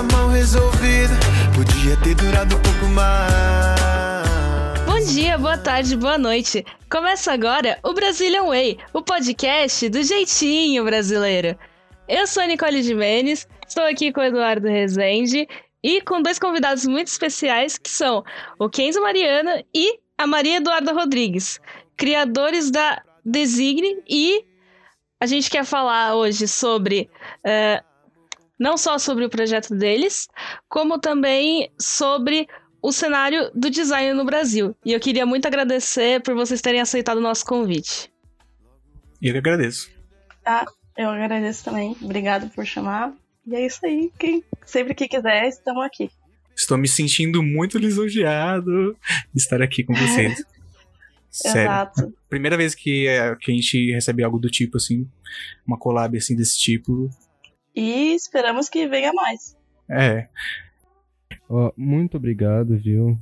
mal resolvida. Podia ter durado um pouco mais. Bom dia, boa tarde, boa noite. Começa agora o Brazilian Way, o podcast do jeitinho brasileiro. Eu sou a Nicole Jimenez, estou aqui com o Eduardo Rezende e com dois convidados muito especiais que são o Kenzo Mariana e a Maria Eduarda Rodrigues, criadores da Designe e a gente quer falar hoje sobre uh, não só sobre o projeto deles, como também sobre o cenário do design no Brasil. E eu queria muito agradecer por vocês terem aceitado o nosso convite. Eu agradeço. Ah, eu agradeço também. Obrigado por chamar. E é isso aí. Quem, sempre que quiser, estamos aqui. Estou me sentindo muito lisonjeado de estar aqui com vocês. Sério. Exato. Primeira vez que, é, que a gente recebe algo do tipo, assim, uma collab assim desse tipo. E esperamos que venha mais. É. Oh, muito obrigado, viu?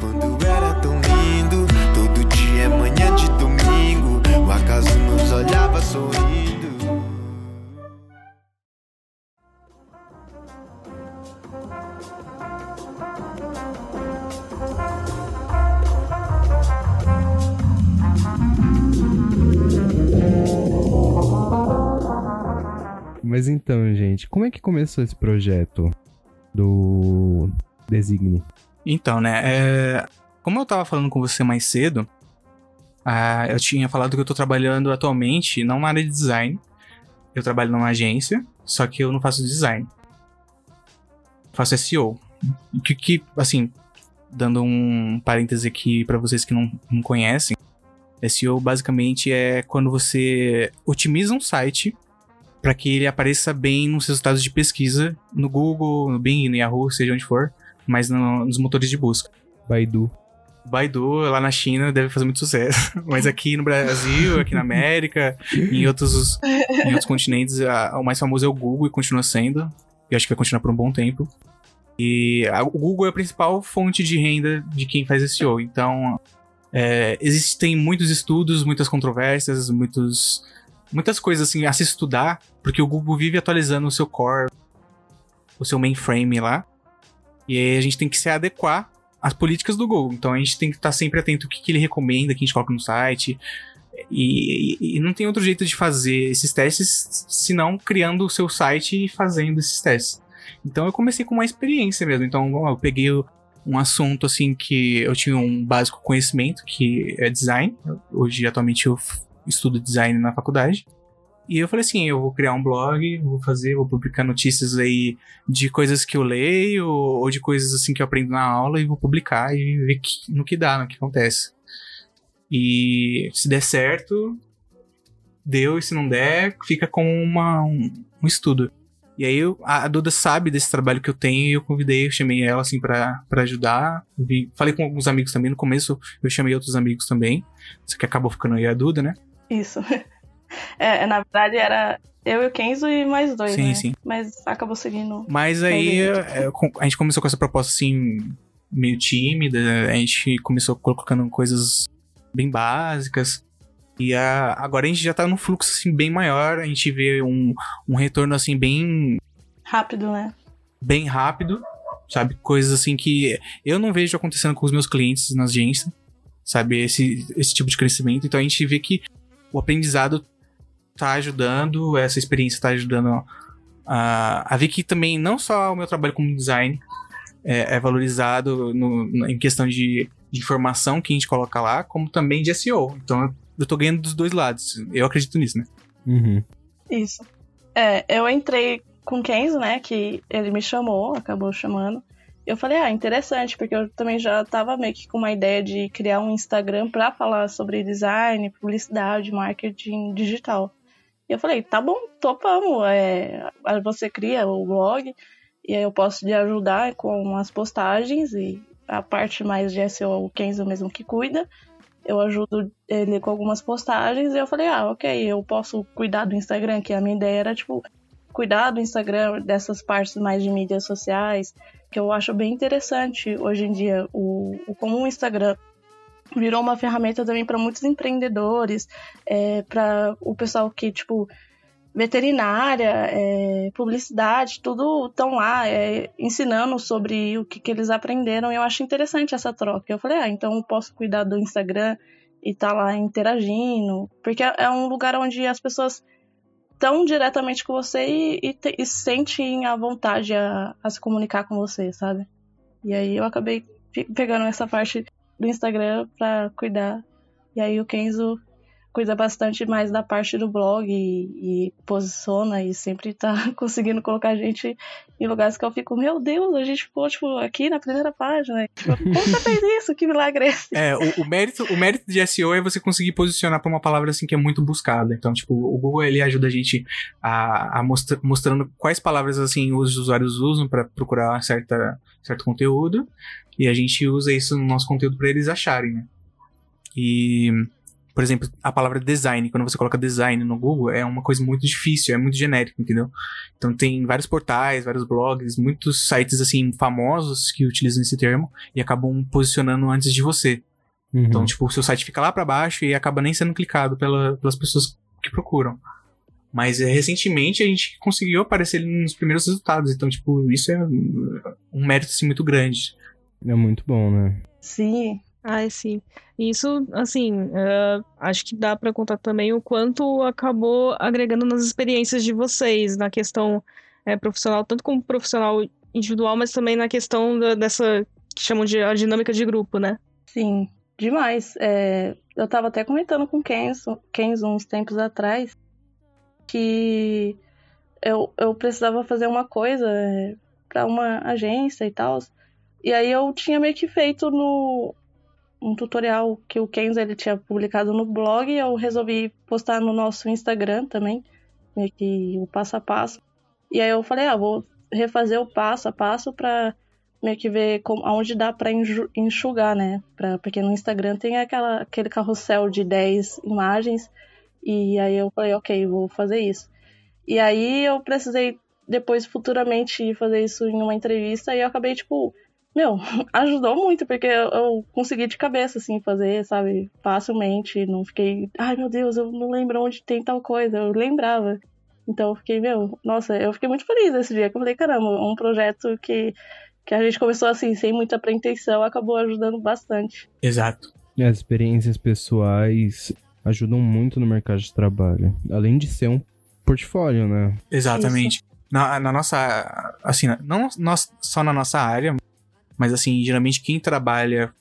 Quando era tão lindo, todo dia é manhã de domingo. O acaso nos olhava sorrindo. Mas então, gente, como é que começou esse projeto do Designe? Então, né, é... como eu tava falando com você mais cedo, ah, eu tinha falado que eu tô trabalhando atualmente não na área de design. Eu trabalho numa agência, só que eu não faço design. faço SEO. Que, que assim, dando um parêntese aqui para vocês que não, não conhecem, SEO basicamente é quando você otimiza um site para que ele apareça bem nos resultados de pesquisa no Google, no Bing, no Yahoo, seja onde for, mas no, nos motores de busca. Baidu. Baidu, lá na China, deve fazer muito sucesso. Mas aqui no Brasil, aqui na América, em outros, em outros continentes, a, o mais famoso é o Google e continua sendo. E acho que vai continuar por um bom tempo. E a, o Google é a principal fonte de renda de quem faz SEO. Então, é, existem muitos estudos, muitas controvérsias, muitos muitas coisas assim a se estudar, porque o Google vive atualizando o seu core, o seu mainframe lá. E aí a gente tem que se adequar às políticas do Google. Então a gente tem que estar sempre atento ao que, que ele recomenda, que a gente coloca no site. E, e, e, não tem outro jeito de fazer esses testes senão criando o seu site e fazendo esses testes. Então eu comecei com uma experiência mesmo. Então eu peguei um assunto assim que eu tinha um básico conhecimento, que é design. Hoje, atualmente, eu estudo design na faculdade. E eu falei assim, eu vou criar um blog, vou fazer, vou publicar notícias aí de coisas que eu leio ou de coisas assim que eu aprendo na aula e vou publicar e ver que, no que dá, no que acontece. E se der certo, deu, e se não der, fica com uma, um, um estudo. E aí eu, a Duda sabe desse trabalho que eu tenho e eu convidei, eu chamei ela assim para ajudar. Vi, falei com alguns amigos também, no começo eu chamei outros amigos também. Só que acabou ficando aí a Duda, né? Isso. É, na verdade era eu e o Kenzo e mais dois, sim, né? Sim, Mas acabou seguindo. Mas aí é, a gente começou com essa proposta assim, meio tímida. A gente começou colocando coisas bem básicas. E a, agora a gente já tá num fluxo assim bem maior. A gente vê um, um retorno assim bem. Rápido, né? Bem rápido. Sabe? Coisas assim que eu não vejo acontecendo com os meus clientes na agência. Sabe? Esse, esse tipo de crescimento. Então a gente vê que o aprendizado tá ajudando, essa experiência tá ajudando a, a ver que também não só o meu trabalho como design é, é valorizado no, em questão de, de, informação que a gente coloca lá, como também de SEO. Então eu tô ganhando dos dois lados. Eu acredito nisso, né? Uhum. Isso. É, eu entrei com o Kenzo, né? Que ele me chamou, acabou chamando eu falei, ah, interessante, porque eu também já estava meio que com uma ideia de criar um Instagram para falar sobre design, publicidade, marketing digital. E eu falei, tá bom, topamos. É, você cria o blog e aí eu posso te ajudar com as postagens e a parte mais de SEO, o Kenzo mesmo que cuida. Eu ajudo ele com algumas postagens e eu falei, ah, ok, eu posso cuidar do Instagram, que a minha ideia era, tipo, cuidar do Instagram, dessas partes mais de mídias sociais, que eu acho bem interessante hoje em dia, o, o como o Instagram virou uma ferramenta também para muitos empreendedores, é, para o pessoal que, tipo, veterinária, é, publicidade, tudo estão lá é, ensinando sobre o que, que eles aprenderam. Eu acho interessante essa troca. Eu falei, ah, então eu posso cuidar do Instagram e tá lá interagindo, porque é um lugar onde as pessoas estão diretamente com você e, e, te, e sentem a vontade a, a, se comunicar com você, sabe? E aí eu acabei pegando essa parte do Instagram pra cuidar. E aí o Kenzo cuida bastante mais da parte do blog e, e, posiciona e sempre tá conseguindo colocar a gente em lugares que eu fico, meu Deus, a gente ficou, tipo, aqui na primeira página. Tipo, Como você fez isso? Que milagre é esse? É, o, o, mérito, o mérito de SEO é você conseguir posicionar para uma palavra assim que é muito buscada. Então, tipo, o Google ele ajuda a gente a, a mostra, mostrando quais palavras assim os usuários usam para procurar certa, certo conteúdo. E a gente usa isso no nosso conteúdo para eles acharem, né? E por exemplo, a palavra design, quando você coloca design no Google, é uma coisa muito difícil, é muito genérico, entendeu? Então tem vários portais, vários blogs, muitos sites assim famosos que utilizam esse termo e acabam posicionando antes de você. Uhum. Então, tipo, o seu site fica lá para baixo e acaba nem sendo clicado pela, pelas pessoas que procuram. Mas é, recentemente a gente conseguiu aparecer nos primeiros resultados. Então, tipo, isso é um mérito assim, muito grande. É muito bom, né? Sim. Ai, sim. Isso, assim, uh, acho que dá para contar também o quanto acabou agregando nas experiências de vocês, na questão é, profissional, tanto como profissional individual, mas também na questão da, dessa que chamam de a dinâmica de grupo, né? Sim, demais. É, eu tava até comentando com Kenzo, Kenzo uns tempos atrás que eu, eu precisava fazer uma coisa é, para uma agência e tal. E aí eu tinha meio que feito no, um tutorial que o Kenzo ele tinha publicado no blog e eu resolvi postar no nosso Instagram também, meio que o passo a passo. E aí eu falei, ah, vou refazer o passo a passo para meio que ver como, aonde dá para enxugar, né? Pra, porque no Instagram tem aquela, aquele carrossel de 10 imagens e aí eu falei, ok, vou fazer isso. E aí eu precisei depois futuramente fazer isso em uma entrevista e eu acabei tipo meu, ajudou muito, porque eu, eu, consegui de cabeça, assim, fazer, sabe, facilmente. Não fiquei, ai meu Deus, eu não lembro onde tem tal coisa. Eu lembrava. Então eu fiquei, meu, nossa, eu fiquei muito feliz esse dia. Que eu falei, caramba, um projeto que, que a gente começou assim, sem muita pretensão, acabou ajudando bastante. Exato. As experiências pessoais ajudam muito no mercado de trabalho. Além de ser um portfólio, né? Exatamente. Na, na, nossa. Assim, não nós, só na nossa área, mas, assim, geralmente quem trabalha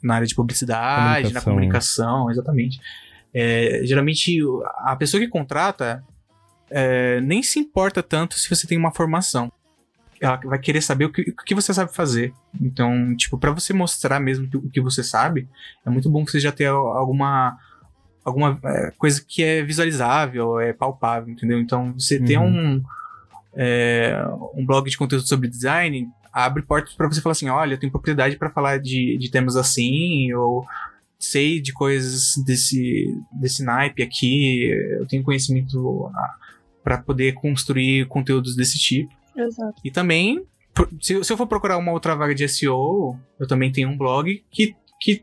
na área de publicidade, na comunicação, exatamente. É, geralmente a pessoa que contrata é, nem se importa tanto se você tem uma formação. Ela vai querer saber o que, o que você sabe fazer. Então, tipo, para você mostrar mesmo o que você sabe, é muito bom que você já tenha alguma alguma é, coisa que é visualizável, é palpável, entendeu? Então, você uhum. tem um, é, um blog de conteúdo sobre design, abre portas para você falar assim, olha, eu tenho propriedade para falar de, de temas assim, ou sei de coisas desse, desse naipe aqui, eu tenho conhecimento para poder construir conteúdos desse tipo. Exato. E também, se, se eu for procurar uma outra vaga de SEO, eu também tenho um blog que, que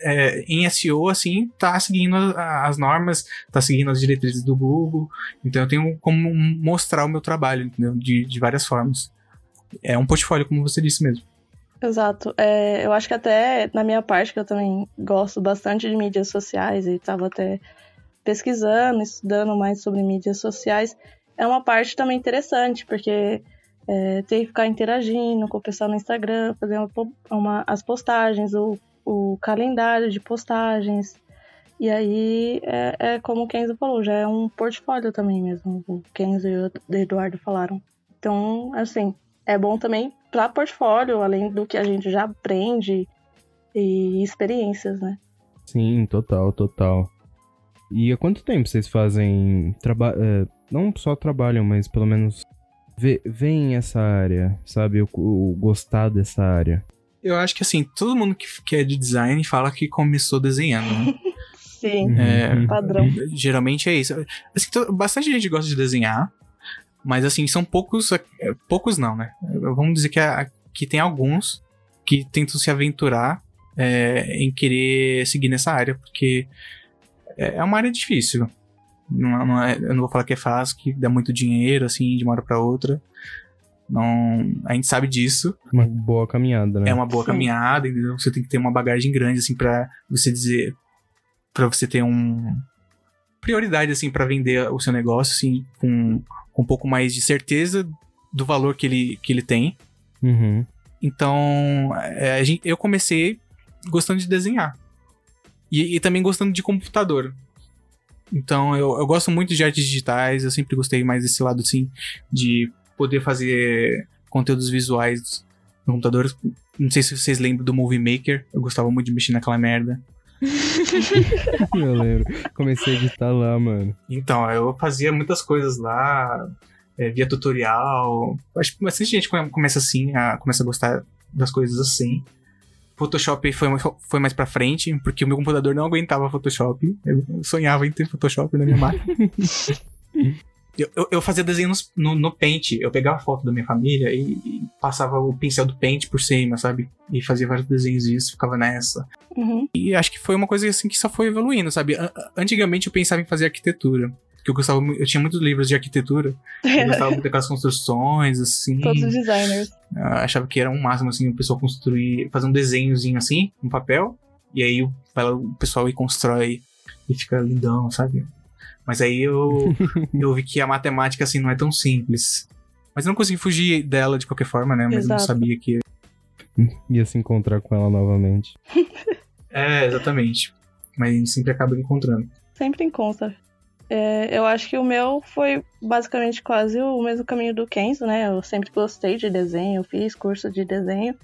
é, em SEO, assim, tá seguindo as normas, tá seguindo as diretrizes do Google. Então eu tenho como mostrar o meu trabalho, entendeu? De, de várias formas é um portfólio, como você disse mesmo. Exato. É, eu acho que até na minha parte, que eu também gosto bastante de mídias sociais e estava até pesquisando, estudando mais sobre mídias sociais, é uma parte também interessante, porque é, tem que ficar interagindo com o pessoal no Instagram, fazer uma, uma, as postagens, o, o calendário de postagens. E aí, é, é, como o Kenzo falou, já é um portfólio também mesmo. O Kenzo e o Eduardo falaram. Então, assim, é bom também para portfólio, além do que a gente já aprende e experiências, né? Sim, total, total. E há quanto tempo vocês fazem traba é, não só trabalham, mas pelo menos veem essa área, sabe? O, o, gostar dessa área. Eu acho que assim, todo mundo que, que é de design fala que começou desenhando, né? Sim, é, padrão. Geralmente é isso. Assim, bastante gente gosta de desenhar, mas assim, são poucos. É, poucos não, né? Vamos dizer que, que tem alguns que tentam se aventurar é, em querer seguir nessa área, porque é, é uma área difícil. Não, não é, eu não vou falar que é fácil, que dá muito dinheiro, assim, de uma hora pra outra. Não, a gente sabe disso. Uma boa caminhada, né? É uma boa Sim. caminhada, entendeu? Você tem que ter uma bagagem grande, assim, pra você dizer. Pra você ter um. Prioridade, assim, pra vender o seu negócio, assim, com, com um pouco mais de certeza do valor que ele, que ele tem. Uhum. Então, é, gente- eu comecei gostando de desenhar. E, e também gostando de computador. Então, eu, eu gosto muito de artes digitais, eu sempre gostei mais desse lado, assim, de poder fazer conteúdos visuais no computador. Não sei se vocês lembram do Movie Maker, eu gostava muito de mexer naquela merda. Eu lembro. Comecei a editar lá, mano. Então, eu fazia muitas coisas lá, é, via tutorial. Acho que bastante gente come- começa assim, a, começa a gostar das coisas assim. Photoshop foi, foi mais pra frente, porque o meu computador não aguentava Photoshop. Eu sonhava em ter Photoshop na minha máquina. Eu, eu, eu fazia desenhos no, no Paint. Eu pegava foto da minha família e, e passava o pincel do Paint por cima, sabe? E fazia vários desenhos disso, ficava nessa. Uhum. E acho que foi uma coisa assim que só foi evoluindo, sabe? Antigamente eu pensava em fazer arquitetura. Porque eu gostava, eu tinha muitos livros de arquitetura. Eu gostava muito daquelas construções, assim. Todos os designers. Eu achava que era um máximo, assim, o pessoal construir, fazer um desenhozinho assim, no papel. E aí o, o pessoal e constrói e fica lindão, sabe? Mas aí eu, eu vi que a matemática, assim, não é tão simples. Mas eu não consegui fugir dela de qualquer forma, né? Mas eu não Exato. sabia que. Ia se encontrar com ela novamente. É, exatamente. Mas a gente sempre acaba encontrando. Sempre encontra. É, eu acho que o meu foi basicamente quase o mesmo caminho do Kenzo, né? Eu sempre gostei de desenho, eu fiz curso de desenho.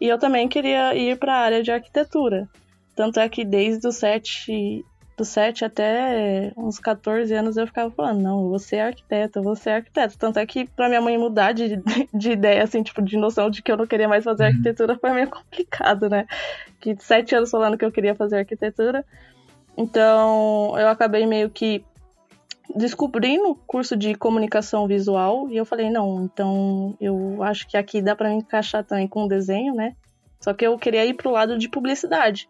E eu também queria ir para a área de arquitetura. Tanto é que desde os 7, dos 7 até uns 14 anos eu ficava falando, não, eu vou ser arquiteto, eu vou ser arquiteto. Tanto é que pra minha mãe mudar de, de ideia, assim, tipo, de noção de que eu não queria mais fazer Uhum. arquitetura foi meio complicado, né? Que sete anos falando que eu queria fazer arquitetura. Então, eu acabei meio que descobrindo o curso de comunicação visual e eu falei, não, então eu acho que aqui dá pra me encaixar também com desenho, né? Só que eu queria ir pro lado de publicidade.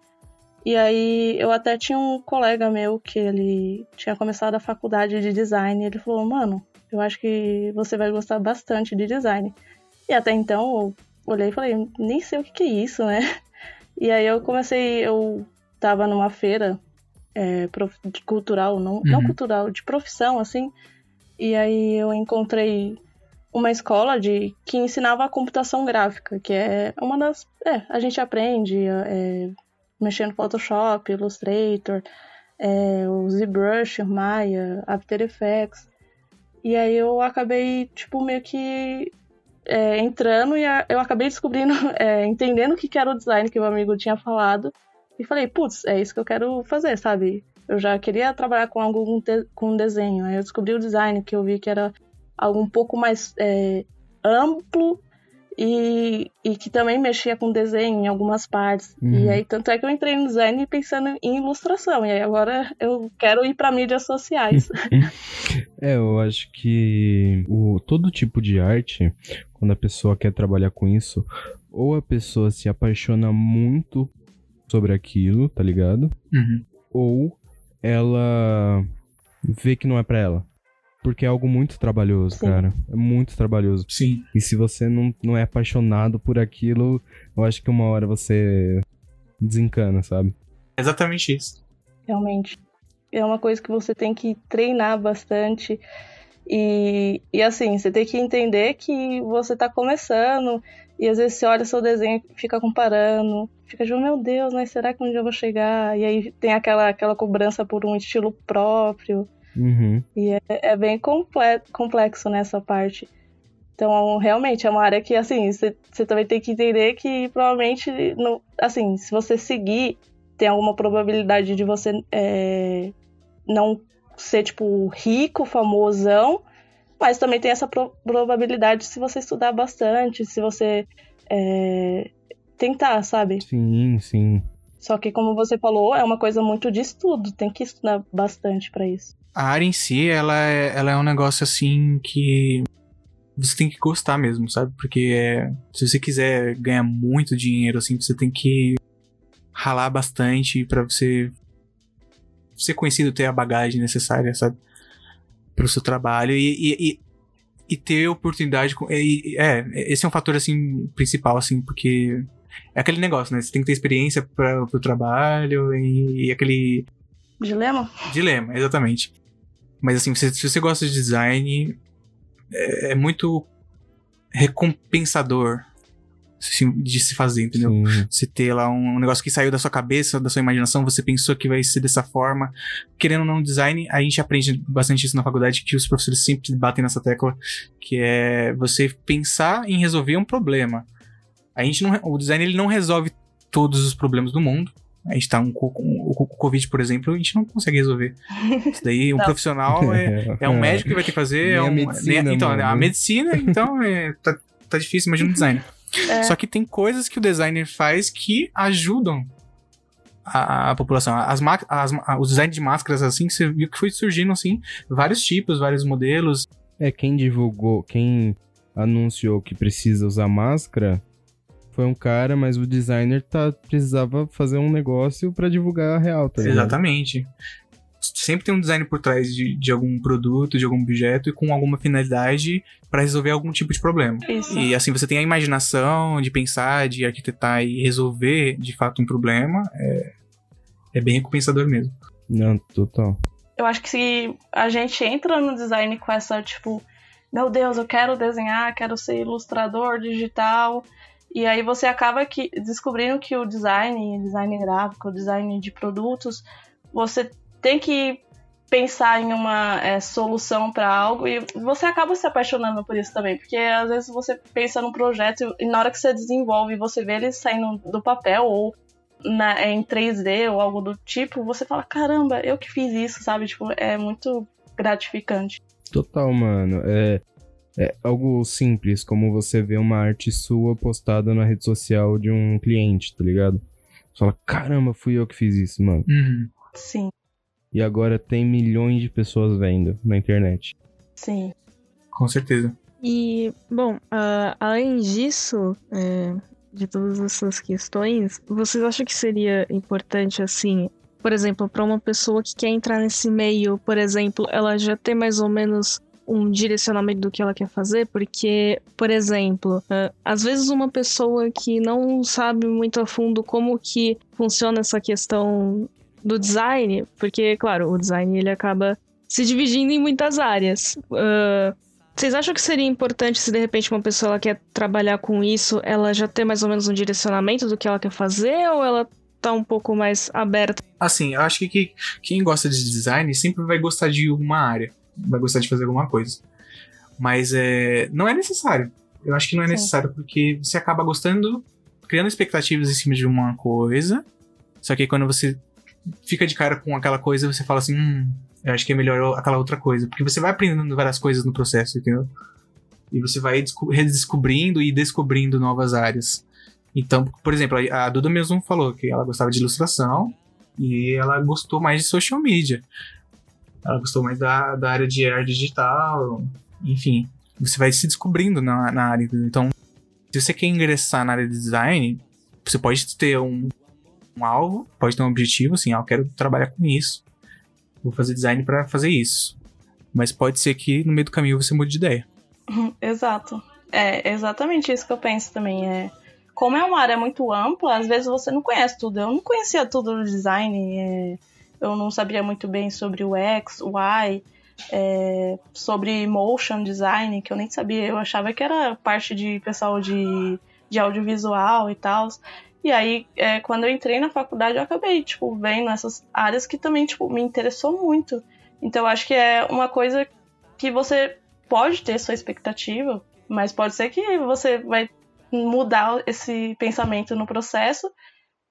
E aí eu até tinha um colega meu que ele tinha começado a faculdade de design e ele falou, mano, eu acho que você vai gostar bastante de design. E até então eu olhei e falei, nem sei o que, que é isso, né? E aí eu comecei, eu tava numa feira é, cultural, não, não Uhum. cultural, de profissão, assim. E aí eu encontrei uma escola de que ensinava a computação gráfica, que é uma das. É, a gente aprende é, mexendo no Photoshop, Illustrator, é, o ZBrush, Maya, After Effects. E aí eu acabei, tipo, meio que é, entrando e a- eu acabei descobrindo, é, entendendo o que que era o design que o meu amigo tinha falado. E falei, putz, é isso que eu quero fazer, sabe? Eu já queria trabalhar com algo com, te- com desenho. Aí eu descobri o design, que eu vi que era algo um pouco mais é, amplo e, e que também mexia com desenho em algumas partes. Uhum. E aí, tanto é que eu entrei no design pensando em ilustração. E aí agora eu quero ir para mídias sociais. É, eu acho que o, todo tipo de arte, quando a pessoa quer trabalhar com isso, ou a pessoa se apaixona muito sobre aquilo, tá ligado? Uhum. Ou ela vê que não é pra ela. Porque é algo muito trabalhoso, Sim. cara. É muito trabalhoso. Sim. E se você não, não é apaixonado por aquilo, eu acho que uma hora você desencana, sabe? Exatamente isso. realmente. É uma coisa que você tem que treinar bastante. E, e assim, você tem que entender que você tá começando. E às vezes você olha seu desenho e fica comparando. Fica tipo, meu Deus, mas será que um dia eu vou chegar? E aí tem aquela, aquela cobrança por um estilo próprio. Uhum. É bem comple- complexo nessa parte. Então, realmente, é uma área que, assim, você também tem que entender que provavelmente, assim, se você seguir, tem alguma probabilidade de você é, não ser, tipo, rico, famosão, mas também tem essa pro- probabilidade se você estudar bastante, se você é, tentar, sabe? Sim, sim. Só que, como você falou, é uma coisa muito de estudo, tem que estudar bastante pra isso. A área em si, ela é, ela é um negócio assim que você tem que gostar mesmo, sabe? Porque é, se você quiser ganhar muito dinheiro, assim, você tem que ralar bastante pra você ser conhecido, ter a bagagem necessária, sabe? Pro seu trabalho e, e, e, e ter oportunidade. Com, e, é, esse é um fator, assim, principal, assim, porque é aquele negócio, né? Você tem que ter experiência para o trabalho e, e, aquele. Dilema? Dilema, exatamente. Mas assim, se, se você gosta de design, é, é muito recompensador de se fazer, entendeu? Sim. Você ter lá um negócio que saiu da sua cabeça, da sua imaginação, você pensou que vai ser dessa forma. Querendo ou não, design, a gente aprende bastante isso na faculdade, que os professores sempre batem nessa tecla, que é você pensar em resolver um problema. A gente não, o design ele não resolve todos os problemas do mundo. A gente tá um, um, o Covid, por exemplo, a gente não consegue resolver. Isso daí, um não. profissional é, é um médico que vai ter que fazer. É um, medicina, então, mano. a medicina, então, é, tá, tá difícil, imagina o design. É. Só que tem coisas que o designer faz que ajudam a, a população. As, as, os designs de máscaras, assim, você viu que foi surgindo, assim, vários tipos, vários modelos. É, quem divulgou, quem anunciou que precisa usar máscara foi um cara, mas o designer tá, precisava fazer um negócio para divulgar a real, tá Exatamente. Sempre tem um design por trás de, de algum produto, de algum objeto e com alguma finalidade para resolver algum tipo de problema. Isso. E assim você tem a imaginação de pensar, de arquitetar e resolver de fato um problema. É, é bem recompensador mesmo. Não, total. Eu acho que se a gente entra no design com essa, tipo, meu Deus, eu quero desenhar, quero ser ilustrador digital, e aí você acaba que, descobrindo que o design, design gráfico, design de produtos, você tem que pensar em uma é, solução para algo e você acaba se apaixonando por isso também, porque às vezes você pensa num projeto e na hora que você desenvolve você vê ele saindo do papel ou na, em 3D ou algo do tipo, você fala, caramba, eu que fiz isso, sabe? Tipo, é muito gratificante. Total, mano. É, é algo simples, como você vê uma arte sua postada na rede social de um cliente, tá ligado? Você fala, caramba, fui eu que fiz isso, mano. Uhum. Sim. E agora tem milhões de pessoas vendo na internet. Sim. Com certeza. E, bom, uh, além disso, é, de todas essas questões, vocês acham que seria importante, assim, por exemplo, para uma pessoa que quer entrar nesse meio, por exemplo, ela já ter mais ou menos um direcionamento do que ela quer fazer, porque, por exemplo, uh, às vezes uma pessoa que não sabe muito a fundo como que funciona essa questão do design, porque, claro, o design ele acaba se dividindo em muitas áreas. Uh, vocês acham que seria importante se de repente uma pessoa ela quer trabalhar com isso, ela já ter mais ou menos um direcionamento do que ela quer fazer, ou ela tá um pouco mais aberta? Assim, eu acho que quem gosta de design sempre vai gostar de uma área vai gostar de fazer alguma coisa. Mas é, não é necessário. Eu acho que não é Sim. necessário porque você acaba gostando, criando expectativas em cima de uma coisa. Só que quando você fica de cara com aquela coisa, você fala assim: hum, eu acho que é melhor aquela outra coisa. Porque você vai aprendendo várias coisas no processo, entendeu? E você vai redescobrindo e descobrindo novas áreas. Então, por exemplo, a Duda mesmo falou que ela gostava de ilustração e ela gostou mais de social media. Ela gostou mais da, da área de arte digital, enfim. Você vai se descobrindo na, na área. Então, se você quer ingressar na área de design, você pode ter um, um alvo, pode ter um objetivo, assim, ah, eu quero trabalhar com isso. Vou fazer design para fazer isso. Mas pode ser que no meio do caminho você mude de ideia. Exato. É exatamente isso que eu penso também. É, como é uma área muito ampla, às vezes você não conhece tudo. Eu não conhecia tudo do design. É, eu não sabia muito bem sobre o X, o Y, é, sobre motion design, que eu nem sabia, eu achava que era parte de pessoal de, de audiovisual e tal. E aí, é, quando eu entrei na faculdade, eu acabei, tipo, vendo essas áreas que também, tipo, me interessou muito. Então, acho que é uma coisa que você pode ter sua expectativa, mas pode ser que você vai mudar esse pensamento no processo.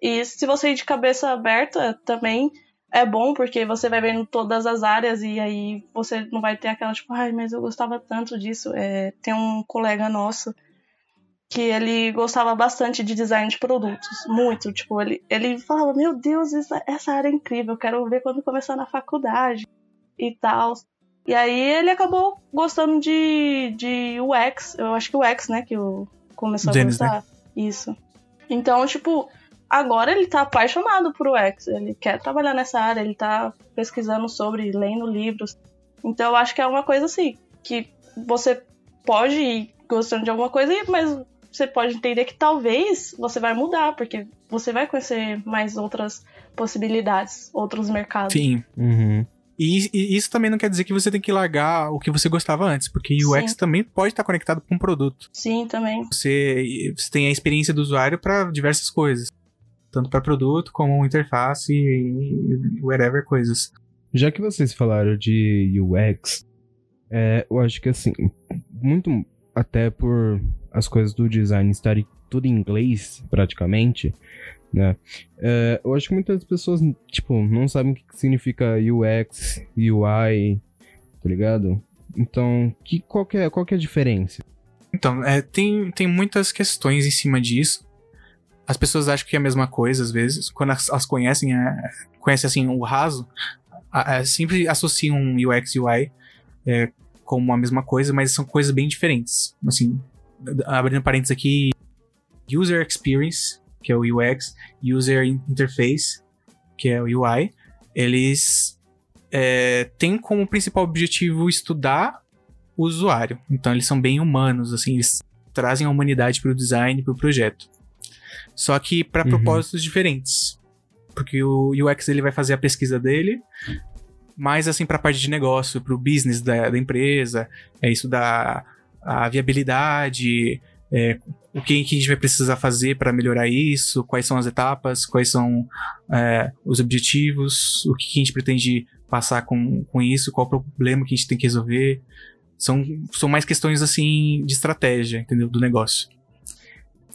E se você ir de cabeça aberta, também é bom porque você vai vendo todas as áreas e aí você não vai ter aquela tipo, ai, mas eu gostava tanto disso. É, tem um colega nosso que ele gostava bastante de design de produtos, muito, tipo, ele, ele falava, meu Deus, essa, essa área é incrível, eu quero ver quando começar na faculdade e tal. E aí ele acabou gostando de, de UX, eu acho que o UX, né, que eu começou a né? gostar. Né? Isso. Então, tipo, agora ele tá apaixonado por UX, ele quer trabalhar nessa área, ele tá pesquisando sobre, lendo livros. Então eu acho que é uma coisa assim, que você pode ir gostando de alguma coisa, mas você pode entender que talvez você vai mudar, porque você vai conhecer mais outras possibilidades, outros mercados. Sim. Uhum. E, e isso também não quer dizer que você tem que largar o que você gostava antes, porque o UX Sim. também pode estar conectado com um produto. Sim, também. Você, você tem a experiência do usuário para diversas coisas, tanto para produto como interface e whatever coisas. Já que vocês falaram de UX, é, eu acho que assim, muito até por as coisas do design estarem tudo em inglês, praticamente, né? É, eu acho que muitas pessoas, tipo, não sabem o que significa UX, UI, tá ligado? Então, que, qual, que é, qual que é a diferença? Então, é, tem, tem muitas questões em cima disso. As pessoas acham que é a mesma coisa, às vezes. Quando elas, elas conhecem, é, conhecem assim, o raso, a- sempre associam UX e UI é, como a mesma coisa, mas são coisas bem diferentes. Assim, abrindo parênteses aqui, User Experience, que é o UX, User Interface, que é o UI, eles é, têm como principal objetivo estudar o usuário. Então eles são bem humanos, assim, eles trazem a humanidade para o design, para o projeto. Só que para Uhum. propósitos diferentes. Porque o UX ele vai fazer a pesquisa dele, mais assim para a parte de negócio, para o business da, da empresa, é estudar a viabilidade, é, o que, que a gente vai precisar fazer para melhorar isso, quais são as etapas, quais são é, os objetivos, o que, que a gente pretende passar com, com isso, qual o problema que a gente tem que resolver. São, são mais questões assim de estratégia, entendeu? Do negócio.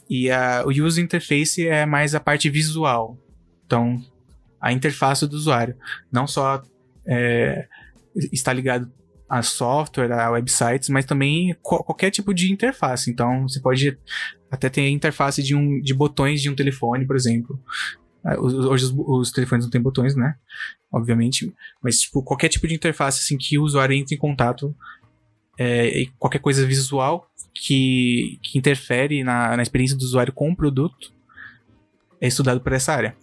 E a, o user interface é mais a parte visual. Então, a interface do usuário. Não só é, está ligado a software, a websites, mas também qual- qualquer tipo de interface. Então, você pode até ter interface de, um, de botões de um telefone, por exemplo. Os- Hoje os, os telefones não têm botões, né? Obviamente. Mas, tipo, qualquer tipo de interface assim, que o usuário entre em contato é, e qualquer coisa visual que, que interfere na, na experiência do usuário com o produto é estudado por essa área.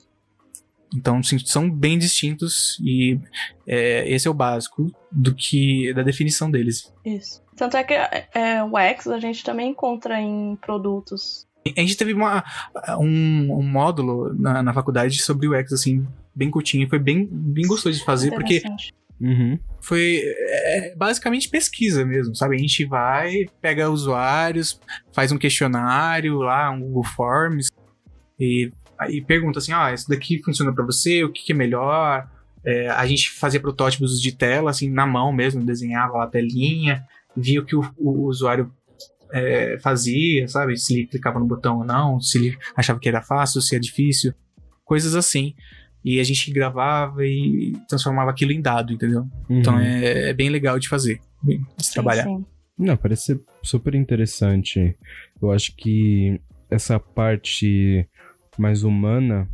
Então, sim, são bem distintos e é, esse é o básico do que da definição deles. Isso. Tanto é que é, o X a gente também encontra em produtos. A gente teve uma, um, um módulo na, na faculdade sobre o X, assim, bem curtinho. Foi bem, bem gostoso de fazer, porque. Uhum. foi é, basicamente pesquisa mesmo, sabe? A gente vai, pega usuários, faz um questionário lá, um Google Forms, e aí pergunta assim, ah, isso daqui funciona pra você, o que, que é melhor? É, a gente fazia protótipos de tela, assim, na mão mesmo, desenhava lá a telinha, via o que o, o usuário é, fazia, sabe? Se ele clicava no botão ou não, se ele achava que era fácil, se é difícil, coisas assim. E a gente gravava e transformava aquilo em dado, entendeu? Então Uhum. é, é bem legal de fazer, de Sim, trabalhar. sim. Não, parece ser super interessante. Eu acho que essa parte mais humana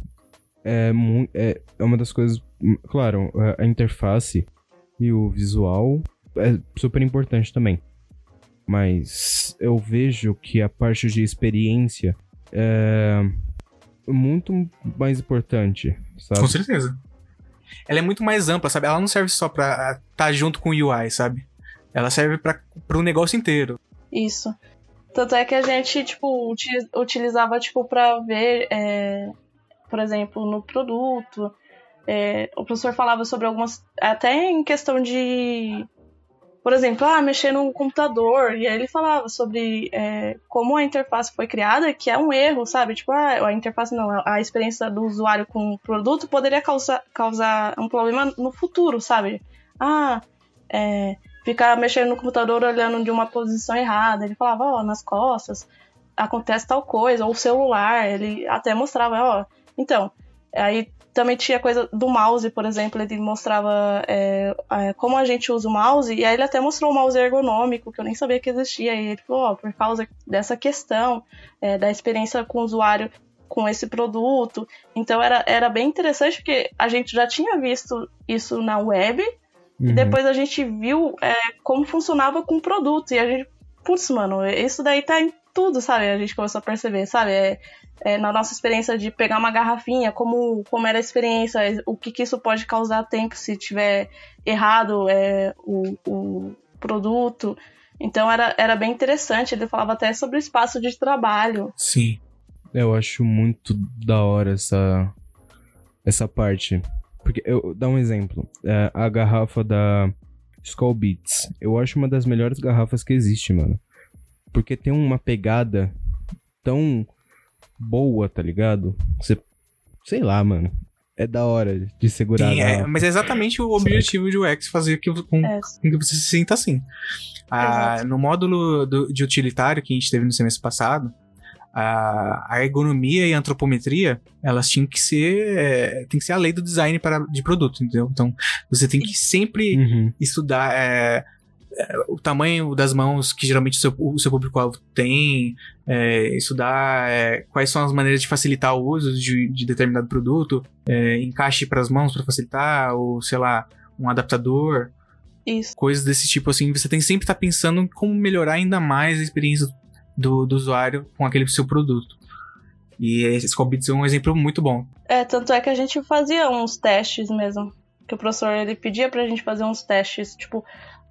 é, é, é uma das coisas. Claro, a- a interface e o visual é super importante também. Mas eu vejo que a parte de experiência é muito mais importante, sabe? Com certeza. Ela é muito mais ampla, sabe? Ela não serve só pra estar junto com o UI, sabe? Ela serve para o negócio inteiro. Isso. Tanto é que a gente, tipo, uti- utilizava, tipo, pra ver, é, por exemplo, no produto. é, o professor falava sobre algumas. Até em questão de. Por exemplo, ah, mexer no computador. E aí ele falava sobre é, como a interface foi criada, que é um erro, sabe? Tipo, ah, a interface não, a experiência do usuário com o produto poderia causar, causar um problema no futuro, sabe? Ah, é, ficar mexendo no computador olhando de uma posição errada. Ele falava, ó, nas costas acontece tal coisa, ou o celular, ele até mostrava, ó. Então, aí também tinha coisa do mouse, por exemplo, ele mostrava é, como a gente usa o mouse, e aí ele até mostrou o mouse ergonômico, que eu nem sabia que existia, e ele falou, ó, por causa dessa questão, é, da experiência com o usuário com esse produto. Então era, era bem interessante, porque a gente já tinha visto isso na web, Uhum. e depois a gente viu é, como funcionava com o produto. E a gente, putz, mano, isso daí tá em tudo, sabe? A gente começou a perceber, sabe? É, é, na nossa experiência de pegar uma garrafinha, como, como era a experiência, o que, que isso pode causar tempo se tiver errado é, o, o produto. Então era, era bem interessante. Ele falava até sobre o espaço de trabalho. Sim. Eu acho muito da hora essa, essa parte. Porque, eu dar um exemplo. É, a garrafa da Skull Beats. Eu acho uma das melhores garrafas que existe, mano. Porque tem uma pegada tão boa, tá ligado? Você. Sei lá, mano. É da hora de segurar. Sim, é, mas é exatamente o objetivo de UX fazer que, com, É. com que você se sinta assim. Ah, no módulo do- de utilitário que a gente teve no semestre passado, a, a ergonomia e a antropometria, elas tinham que ser. é, tem que ser a lei do design para, de produto, entendeu? Então, você tem que sempre Uhum. estudar é, o tamanho das mãos que geralmente o seu, o seu público-alvo tem, é, estudar é, quais são as maneiras de facilitar o uso de, de determinado produto, é, encaixe para as mãos para facilitar, ou sei lá, um adaptador, Isso. coisas desse tipo assim. Você tem que sempre estar pensando em como melhorar ainda mais a experiência do, do usuário com aquele seu produto. E esse Scobits é um exemplo muito bom. É, tanto é que a gente fazia uns testes mesmo. Que o professor ele pedia pra gente fazer uns testes, tipo,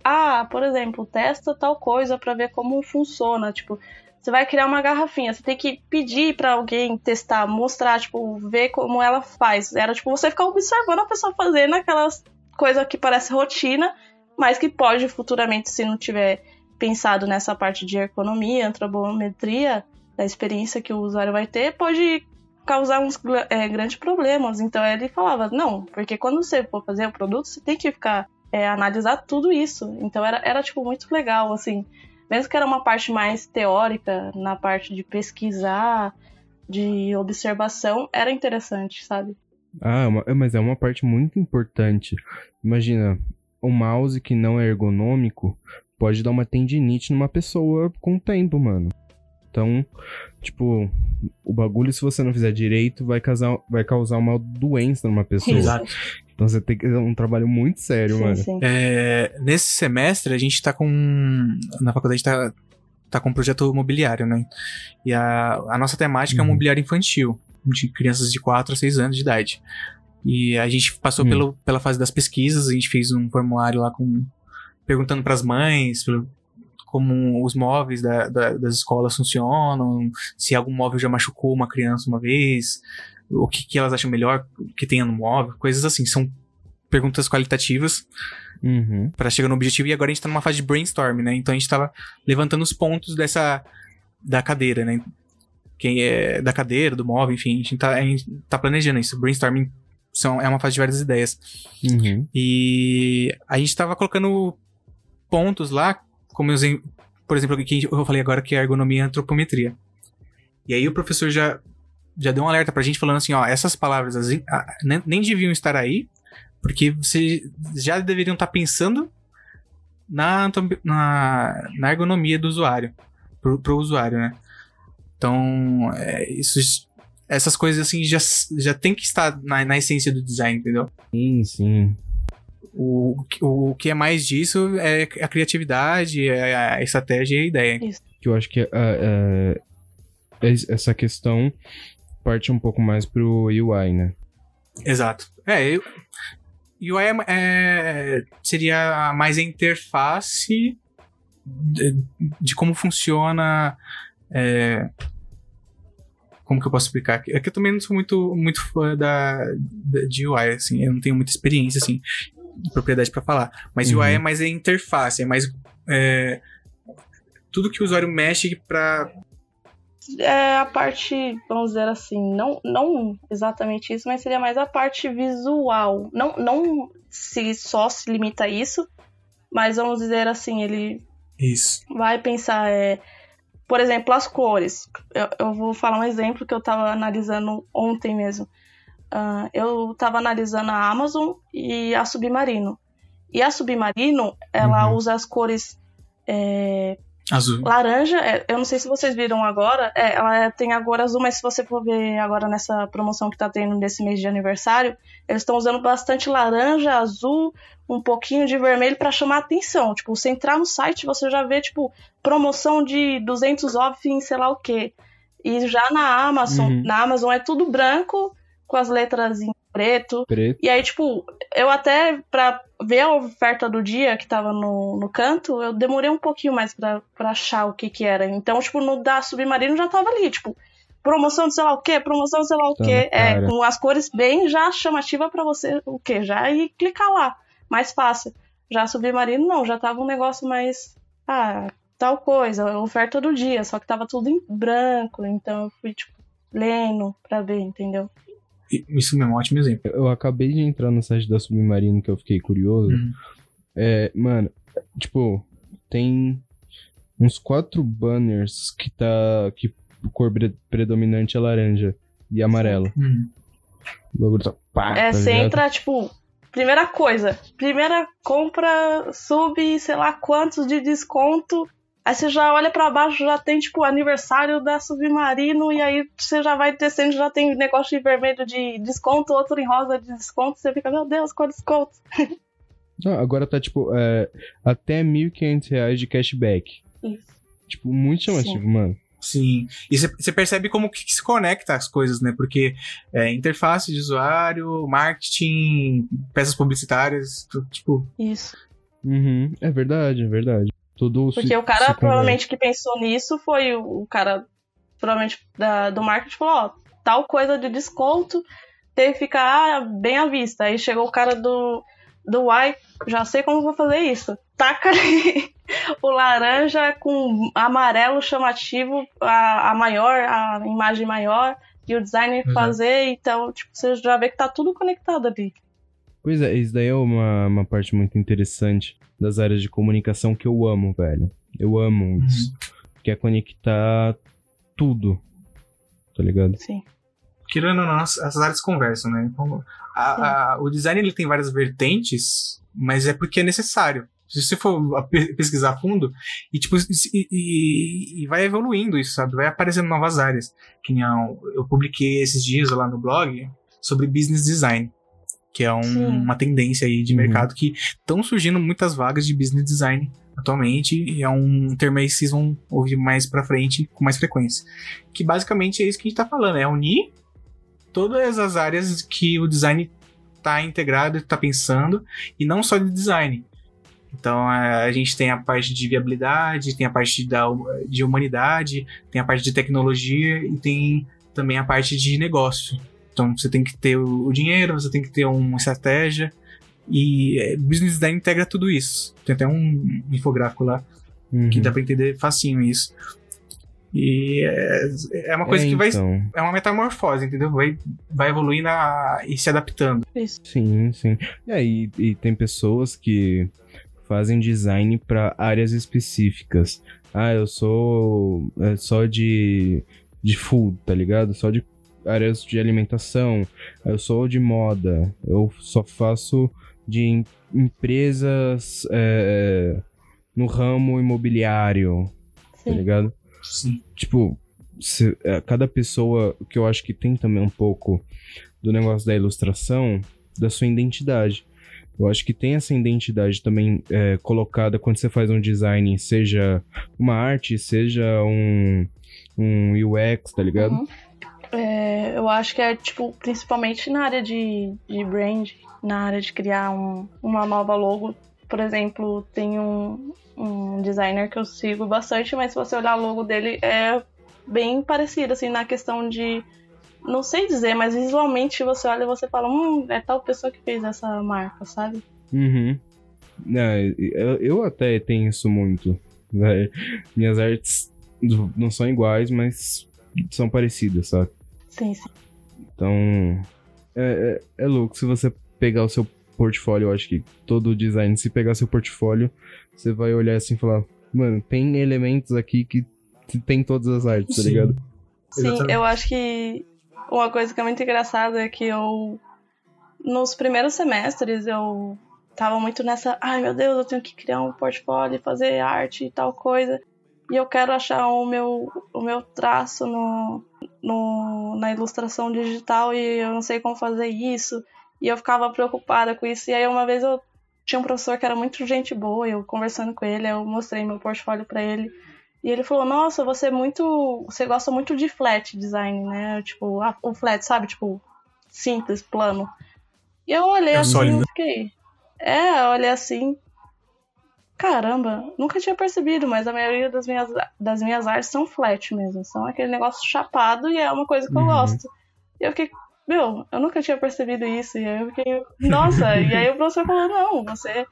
ah, por exemplo, testa tal coisa pra ver como funciona, tipo, você vai criar uma garrafinha, você tem que pedir pra alguém testar, mostrar, tipo, ver como ela faz. Era tipo você ficar observando a pessoa fazendo aquelas coisas que parece rotina, mas que pode futuramente, se não tiver pensado nessa parte de ergonomia, antropometria, da experiência que o usuário vai ter, pode causar uns é, grandes problemas. Então ele falava, não, porque quando você for fazer o produto, você tem que ficar é, analisar tudo isso. Então era, era tipo muito legal, assim. Mesmo que era uma parte mais teórica, na parte de pesquisar, de observação, era interessante, sabe? Ah, é mas é uma parte muito importante. Imagina, o mouse que não é ergonômico pode dar uma tendinite numa pessoa com o tempo, mano. Então, tipo, o bagulho, se você não fizer direito, vai causar, vai causar uma doença numa pessoa. Exato. Então você tem que fazer um trabalho muito sério, sim, mano. sim. É, nesse semestre, a gente tá com. Na faculdade tá, tá com um projeto mobiliário, né? E a, a nossa temática é Uhum. um mobiliário infantil, de crianças de 4 a 6 anos de idade. E a gente passou Hum. pelo, pela fase das pesquisas, a gente fez um formulário lá com. perguntando pras mães pelo- como os móveis da- da- das escolas funcionam, se algum móvel já machucou uma criança uma vez, o que, que elas acham melhor que tenha no móvel, coisas assim. São perguntas qualitativas Uhum. Pra chegar no objetivo e agora a gente tá numa fase de brainstorm, né? Então a gente tava levantando os pontos dessa da cadeira, né? Quem é da cadeira, do móvel, enfim, a gente tá, a gente tá planejando isso. Brainstorming são, é uma fase de várias ideias. Uhum. E a gente tava colocando pontos lá, como eu por exemplo, o que eu falei agora que é ergonomia e antropometria. E aí o professor já já deu um alerta pra gente falando assim, ó, essas palavras assim, nem, nem deviam estar aí, porque vocês já deveriam estar pensando na, na, na ergonomia do usuário, pro, pro usuário, né? Então, é, isso, essas coisas assim já, já tem que estar na, na essência do design, entendeu? Sim, sim. O, o que é mais disso é a criatividade, é a estratégia e a ideia. Que eu acho que ah, es- essa questão parte um pouco mais pro UI, né? Exato. É, eu, UI é, é- seria mais a interface de, de como funciona. é, como que eu posso explicar? É que eu também não sou muito, muito fã da, da- de UI, assim, eu não tenho muita experiência, assim, de propriedade pra falar. Mas Uhum. UI é mais a interface, é mais. é, tudo que o usuário mexe pra. É a parte, vamos dizer assim, não, não exatamente isso, mas seria mais a parte visual. Não, não se só se limita a isso, mas vamos dizer assim, ele Isso. vai pensar, é, por exemplo, as cores. Eu, eu vou falar um exemplo que eu estava analisando ontem mesmo. Ah, eu estava analisando a Amazon e a Submarino. E a Submarino, ela Uhum. usa as cores é, Azul. Laranja, é, eu não sei se vocês viram agora, é, ela é- tem agora azul, mas se você for ver agora nessa promoção que tá tendo nesse mês de aniversário, eles estão usando bastante laranja, azul, um pouquinho de vermelho pra chamar atenção. Tipo, você entrar no site, você já vê, tipo, promoção de 200 off em sei lá o quê. E já na Amazon, Uhum. na Amazon é tudo branco, com as letras em preto. Preto. E aí, tipo, eu até, pra ver a oferta do dia que tava no, no canto, eu demorei um pouquinho mais pra, pra achar o que que era. Então, tipo, no da Submarino já tava ali, tipo, promoção de sei lá o quê, promoção de sei lá o quê. na É, com as cores bem já chamativa pra você, o quê? Já ir clicar lá. Mais fácil. Já Submarino não, já tava um negócio mais. Ah, tal coisa, oferta do dia, só que tava tudo em branco, então eu fui, tipo, lendo pra ver, entendeu? Isso mesmo, um ótimo exemplo. Eu acabei de entrar no site da Submarino que eu fiquei curioso. Uhum. É, mano, tipo, tem uns quatro banners que tá. que a cor pre- predominante é laranja e amarelo. Uhum. O bagulho tá. Pá, É, tá você ligado? entra, tipo, primeira coisa, primeira compra, sub, sei lá quantos de desconto. Aí você já olha pra baixo, já tem, tipo, aniversário da Submarino, e aí você já vai descendo, já tem negócio de vermelho de desconto, outro em rosa de desconto, você fica, meu Deus, qual desconto? Não, agora tá, tipo, é, até 1.500 reais de cashback. Isso. Tipo, muito chamativo, Sim. mano. Sim. E você percebe como que se conecta as coisas, né? Porque é, interface de usuário, marketing, peças publicitárias, tudo, tipo. Isso. Uhum, é verdade, é verdade. Tudo se- Porque o cara, se provavelmente, que pensou nisso foi o, o cara, provavelmente, da, do marketing, falou, ó, tal coisa de desconto teve que ficar ah, bem à vista. Aí chegou o cara do, do Y, já sei como vou fazer isso. Taca ali o laranja com amarelo chamativo, a, a maior, a imagem maior, e o designer Exato. fazer, então, tipo, você já vê que tá tudo conectado ali. Pois é, isso daí é uma, uma parte muito interessante das áreas de comunicação que eu amo, velho. Eu amo isso. Que é conectar tudo. Tá ligado? Sim. Querendo ou não, as as áreas conversam, né? Então, a- a- o design ele tem várias vertentes, mas é porque é necessário. Se você for pesquisar a fundo, e, tipo, e, e- e vai evoluindo isso, sabe? Vai aparecendo novas áreas. Que nem eu, eu publiquei esses dias lá no blog sobre business design, que é um- uma tendência aí de Uhum. mercado que estão surgindo muitas vagas de business design atualmente, e é um termo aí que vocês vão ouvir mais pra frente com mais frequência. Que basicamente é isso que a gente tá falando, é unir todas as áreas que o design tá integrado, tá pensando, e não só de design. Então a a gente tem a parte de viabilidade, tem a parte da, de humanidade, tem a parte de tecnologia e tem também a parte de negócio. Então você tem que ter o dinheiro, você tem que ter uma estratégia e é, business design integra tudo isso. Tem até um infográfico lá Uhum. que dá pra entender facinho isso. E é, é uma coisa É, que vai então. é uma metamorfose, entendeu? Vai, vai evoluindo a- e se adaptando. Sim, sim. E aí, e tem pessoas que fazem design para áreas específicas. Ah, eu sou é, só de, de food, tá ligado? Só de áreas de alimentação. Eu sou de moda. Eu só faço de em- empresas é, no ramo imobiliário, tá Sim. ligado? Sim. tipo, se- é, cada pessoa, que eu acho que tem também um pouco do negócio da ilustração, da sua identidade. Eu acho que tem essa identidade também é, colocada quando você faz um design, seja uma arte, seja um, um UX, tá ligado? Uhum. É, eu acho que é, tipo, principalmente na área de, de brand, na área de criar um- uma nova logo. Por exemplo, tem um, um designer que eu sigo bastante, mas se você olhar o logo dele, é bem parecido, assim, na questão de. Não sei dizer, mas visualmente você olha e você fala, hum, é tal pessoa que fez essa marca, sabe? Uhum. Não, eu, eu até tenho isso muito. né? Minhas artes não são iguais, mas são parecidas, sabe? Sim, sim. Então, é, é, é louco. Se você pegar o seu portfólio, eu acho que todo design, se pegar seu portfólio, você vai olhar assim e falar, mano, tem elementos aqui que tem todas as artes, tá Sim. ligado? Sim, Exatamente. eu acho que uma coisa que é muito engraçada é que eu, nos primeiros semestres, eu tava muito nessa, ai meu Deus, eu tenho que criar um portfólio, fazer arte e tal coisa. e eu quero achar o meu, o meu traço no, no, na ilustração digital e eu não sei como fazer isso. E eu ficava preocupada com isso. E aí uma vez eu tinha um professor que era muito gente boa, eu conversando com ele, eu mostrei meu portfólio para ele. E ele falou: "Nossa, você é muito, você gosta muito de flat design, né? Tipo, o flat, sabe, tipo simples, plano". E eu olhei É assim, sólido. e fiquei. É, eu olhei assim. Caramba, nunca tinha percebido, mas a maioria das minhas, das minhas artes são flat mesmo. São aquele negócio chapado e é uma coisa que eu Uhum. gosto. E eu fiquei, meu, eu nunca tinha percebido isso. E aí eu fiquei, nossa, e aí o professor falou, não, você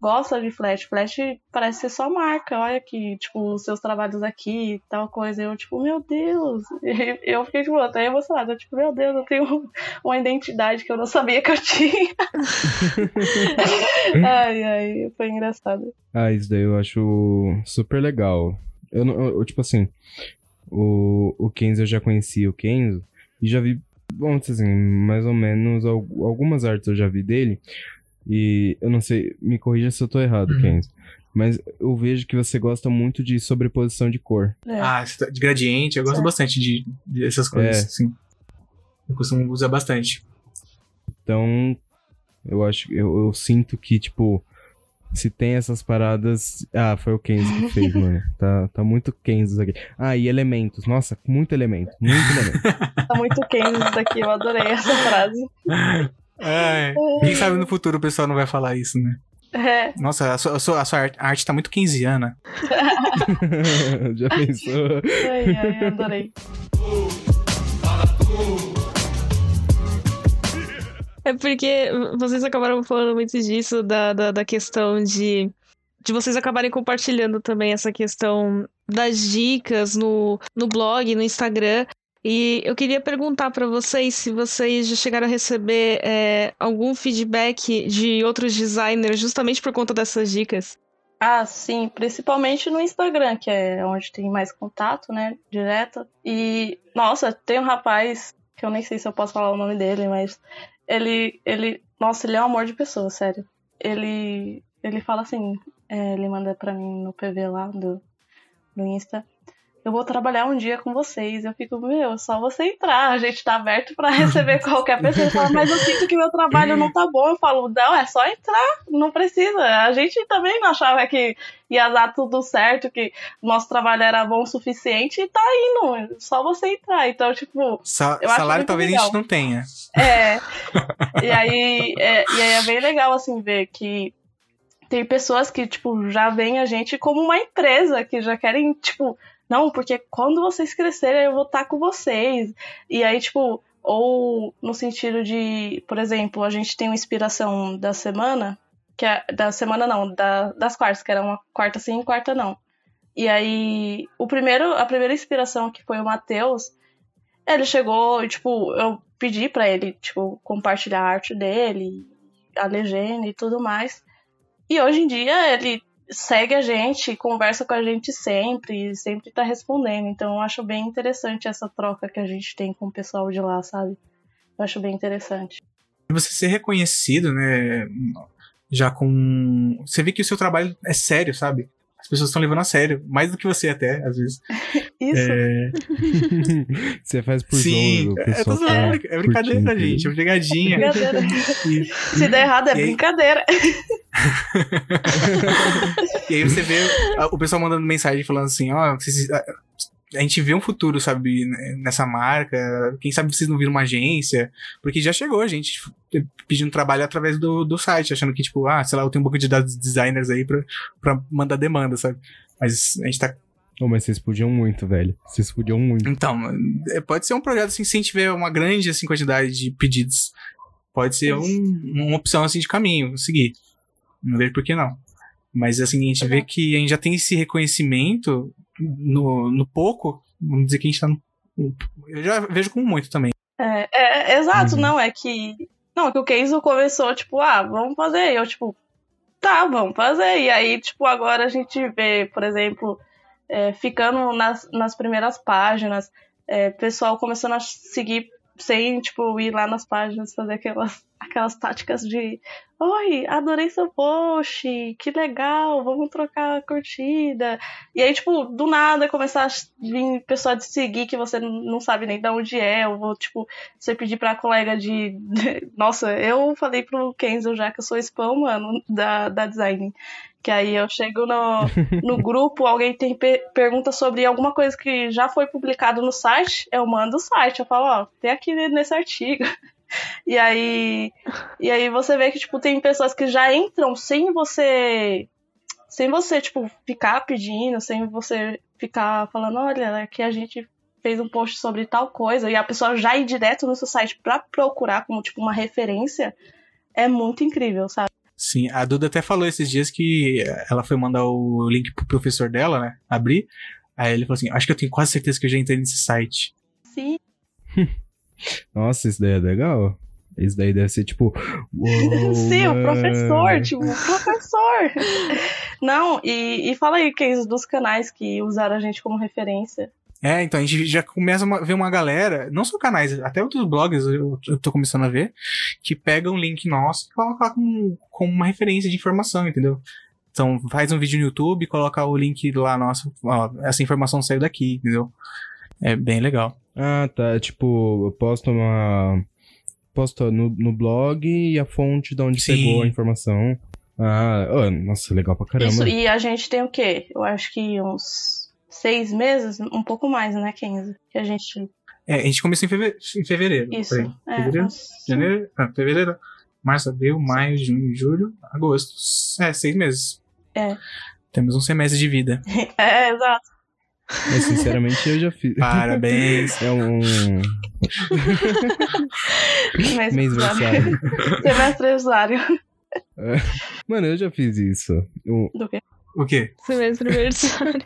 gosta de flat. Flat parece ser só marca. Olha aqui, tipo, os seus trabalhos aqui tal coisa. Eu, tipo, meu Deus. Eu fiquei, tipo, até emocionada. Tipo, meu Deus, eu tenho uma identidade que eu não sabia que eu tinha. ai, ai, foi engraçado. Ah, isso daí eu acho super legal. Eu, eu- eu, tipo assim, o, o Kenzo eu já conhecia o Kenzo e já vi, vamos dizer assim, mais ou menos al- algumas artes eu já vi dele. E eu não sei, me corrija se eu tô errado, Uhum. Kenzo. Mas eu vejo que você gosta muito de sobreposição de cor. É. Ah, esse de gradiente, eu gosto É. bastante de, dessas coisas, É. assim. Eu costumo usar bastante. Então, eu acho, eu, eu sinto que, tipo, se tem essas paradas. Ah, foi o Kenzo que fez, mano. Tá, tá muito Kenzo aqui. Ah, e elementos. Nossa, muito elemento. Muito elemento. Tá muito quente isso daqui, eu adorei essa frase. É, quem sabe no futuro o pessoal não vai falar isso, né? É, Nossa, a sua, a sua, a sua arte, a arte tá muito keynesiana. Já pensou? ai, ai, adorei. É porque vocês acabaram falando muito disso, da, da, da questão de, de vocês acabarem compartilhando também essa questão das dicas no, no blog, no Instagram. E eu queria perguntar pra vocês se vocês já chegaram a receber é, algum feedback de outros designers justamente por conta dessas dicas. Ah, sim, principalmente no Instagram, que é onde tem mais contato, né, direto. E, nossa, tem um rapaz, que eu nem sei se eu posso falar o nome dele, mas ele, ele, nossa, ele é um amor de pessoa, sério. Ele, ele fala assim, é, ele manda pra mim no PV lá do, do Insta, eu vou trabalhar um dia com vocês. Eu fico, meu, é só você entrar, a gente tá aberto pra receber qualquer pessoa. Ele fala, mas eu sinto que meu trabalho não tá bom. Eu falo, não, é só entrar, não precisa. A gente também não achava que ia dar tudo certo, que nosso trabalho era bom o suficiente e tá indo. Só você entrar. Então, tipo, Sa- Eu acho salário talvez a legal. gente não tenha. é. e, aí, é. E aí é bem legal, assim, ver que tem pessoas que, tipo, já veem a gente como uma empresa, que já querem, tipo, não, porque quando vocês crescerem eu vou estar com vocês. E aí, tipo, ou no sentido de, por exemplo, a gente tem uma inspiração da semana, que é da semana não, da, das quartas, que era uma quarta sim, quarta não. E aí, o primeiro, a primeira inspiração que foi o Matheus, ele chegou, e, tipo, eu pedi pra ele, tipo, compartilhar a arte dele, a legenda e tudo mais. E hoje em dia ele segue a gente, conversa com a gente sempre, e sempre tá respondendo. Então eu acho bem interessante essa troca que a gente tem com o pessoal de lá, sabe? Eu acho bem interessante. Você ser reconhecido, né? Já com. Você vê que o seu trabalho é sério, sabe? As pessoas estão levando a sério, mais do que você até, às vezes. Isso. É, Você faz por sim, jogo, o é, tá é brincadeira, curtindo. gente, é pegadinha. Brincadeira. E- Se der errado, é E aí- brincadeira. E aí você vê o pessoal mandando mensagem falando assim, ó, vocês- a, gente vê um futuro, sabe, nessa marca. Quem sabe vocês não viram uma agência? Porque já chegou a gente tipo, pedindo trabalho através do, do site, achando que, tipo, ah, sei lá, eu tenho um banco de dados de designers aí pra, pra mandar demanda, sabe? Mas a gente tá. Oh, mas vocês podiam muito, velho. Vocês podiam muito. Então, é, pode ser um projeto assim, se a gente tiver uma grande assim, quantidade de pedidos. Pode ser um- uma opção assim de caminho, seguir. Não vejo por que não. Mas assim, a gente vê que a gente já tem esse reconhecimento no, no pouco, vamos dizer que a gente tá no. Eu já vejo como muito também. É, é, é exato, Uhum. não, é que. Não, que o Kenzo começou, tipo, ah, vamos fazer. E eu, tipo, tá, vamos fazer. E aí, tipo, agora a gente vê, por exemplo, é, ficando nas, nas primeiras páginas, é, pessoal começando a seguir sem, tipo, ir lá nas páginas fazer aquelas aquelas táticas de Oi, adorei seu post, que legal, vamos trocar a curtida. E aí, tipo, do nada começar a vir pessoa de seguir que você não sabe nem de onde é, ou vou, tipo, você pedir pra colega de. Nossa, eu falei pro Kenzo já que eu sou spam, mano, da, da design. Que aí eu chego no, no grupo, alguém tem per pergunta sobre alguma coisa que já foi publicado no site, eu mando o site, eu falo, ó, tem aqui nesse artigo. E aí, e aí você vê que tipo tem pessoas que já entram sem você sem você tipo ficar pedindo, sem você ficar falando, olha, que a gente fez um post sobre tal coisa e a pessoa já ir direto no seu site para procurar como tipo uma referência, é muito incrível, sabe? Sim, a Duda até falou esses dias que ela foi mandar o link pro professor dela, né? Abrir. Aí ele falou assim: Acho que eu tenho quase certeza que eu já entrei nesse site. Sim. Nossa, isso daí é legal. Isso daí deve ser tipo. Sim, o professor, tipo, o professor. Não, e, e fala aí, Case, dos canais que usaram a gente como referência. É, então a gente já começa a ver uma galera, não só canais, até outros blogs eu, eu tô começando a ver, que pegam um link nosso e colocam como, como uma referência de informação, entendeu? Então faz um vídeo no YouTube, coloca o link lá nosso, ó, essa informação saiu daqui, entendeu? É bem legal. Ah, tá. Tipo, eu posto uma. Posto no, no blog e a fonte de onde Sim. pegou a informação. Ah, oh, nossa, legal pra caramba. Isso, e a gente tem o quê? Eu acho que uns seis meses, um pouco mais, né, Kenzo? Que a gente. É, a gente começou em fevereiro. Em fevereiro Isso. É, fevereiro? uns- Janeiro? Ah, fevereiro. Março, abril, maio, junho, julho, agosto. É, seis meses. É. Temos um semestre de vida. É, exato. Mas sinceramente eu já fiz. Parabéns. É um Mês versário. Semestre usuário. Mano, eu já fiz isso. Um- Do quê? o quê? Semestre aniversário.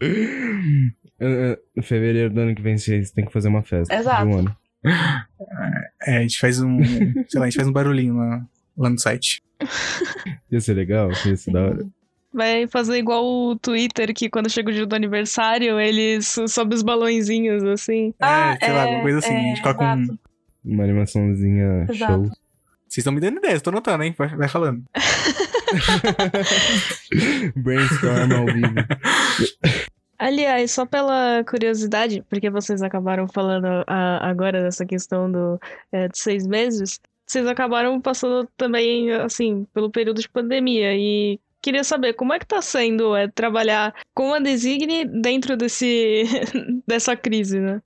eh, fevereiro do ano que vem vocês têm que fazer uma festa. Exato. Um ano. É, a gente faz um. sei lá, a gente faz um barulhinho lá, lá no site. Ia ser legal, ia ser da hora. Vai fazer igual o Twitter, que quando chega o dia do aniversário, eles sobem os balõezinhos, assim. Ah, é, sei lá, é, alguma coisa assim. a gente é, coloca um. Uma animaçãozinha Exato. show. Vocês estão me dando ideias, tô anotando, hein? Vai, vai falando. Brainstorm ao vivo. Aliás, só pela curiosidade, porque vocês acabaram falando ah, agora dessa questão do, é, de seis meses, vocês acabaram passando também, assim, pelo período de pandemia. E queria saber como é que tá sendo é, trabalhar com a Designe dentro desse, dessa crise, né?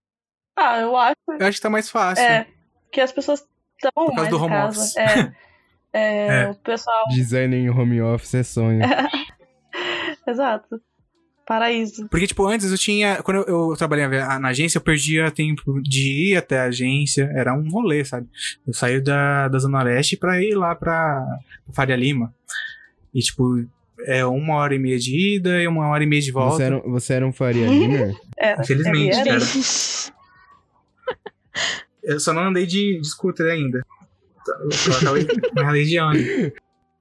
Ah, eu acho Eu acho que tá mais fácil. é, que as pessoas estão Por causa mais do home casa. office. É, é, É. O pessoal. Design em home office é sonho. Exato. Paraíso. Porque, tipo, antes eu tinha. Quando eu, eu trabalhava na agência, eu perdia tempo de ir até a agência. Era um rolê, sabe? Eu saí da, da Zona Leste pra ir lá pra Faria Lima. E, tipo, é uma hora e meia de ida e uma hora e meia de volta. Você era, você era um Faria Limer? Era, Infelizmente, era. cara. Eu só não andei de, de scooter ainda. Eu só acabei andei de ônibus.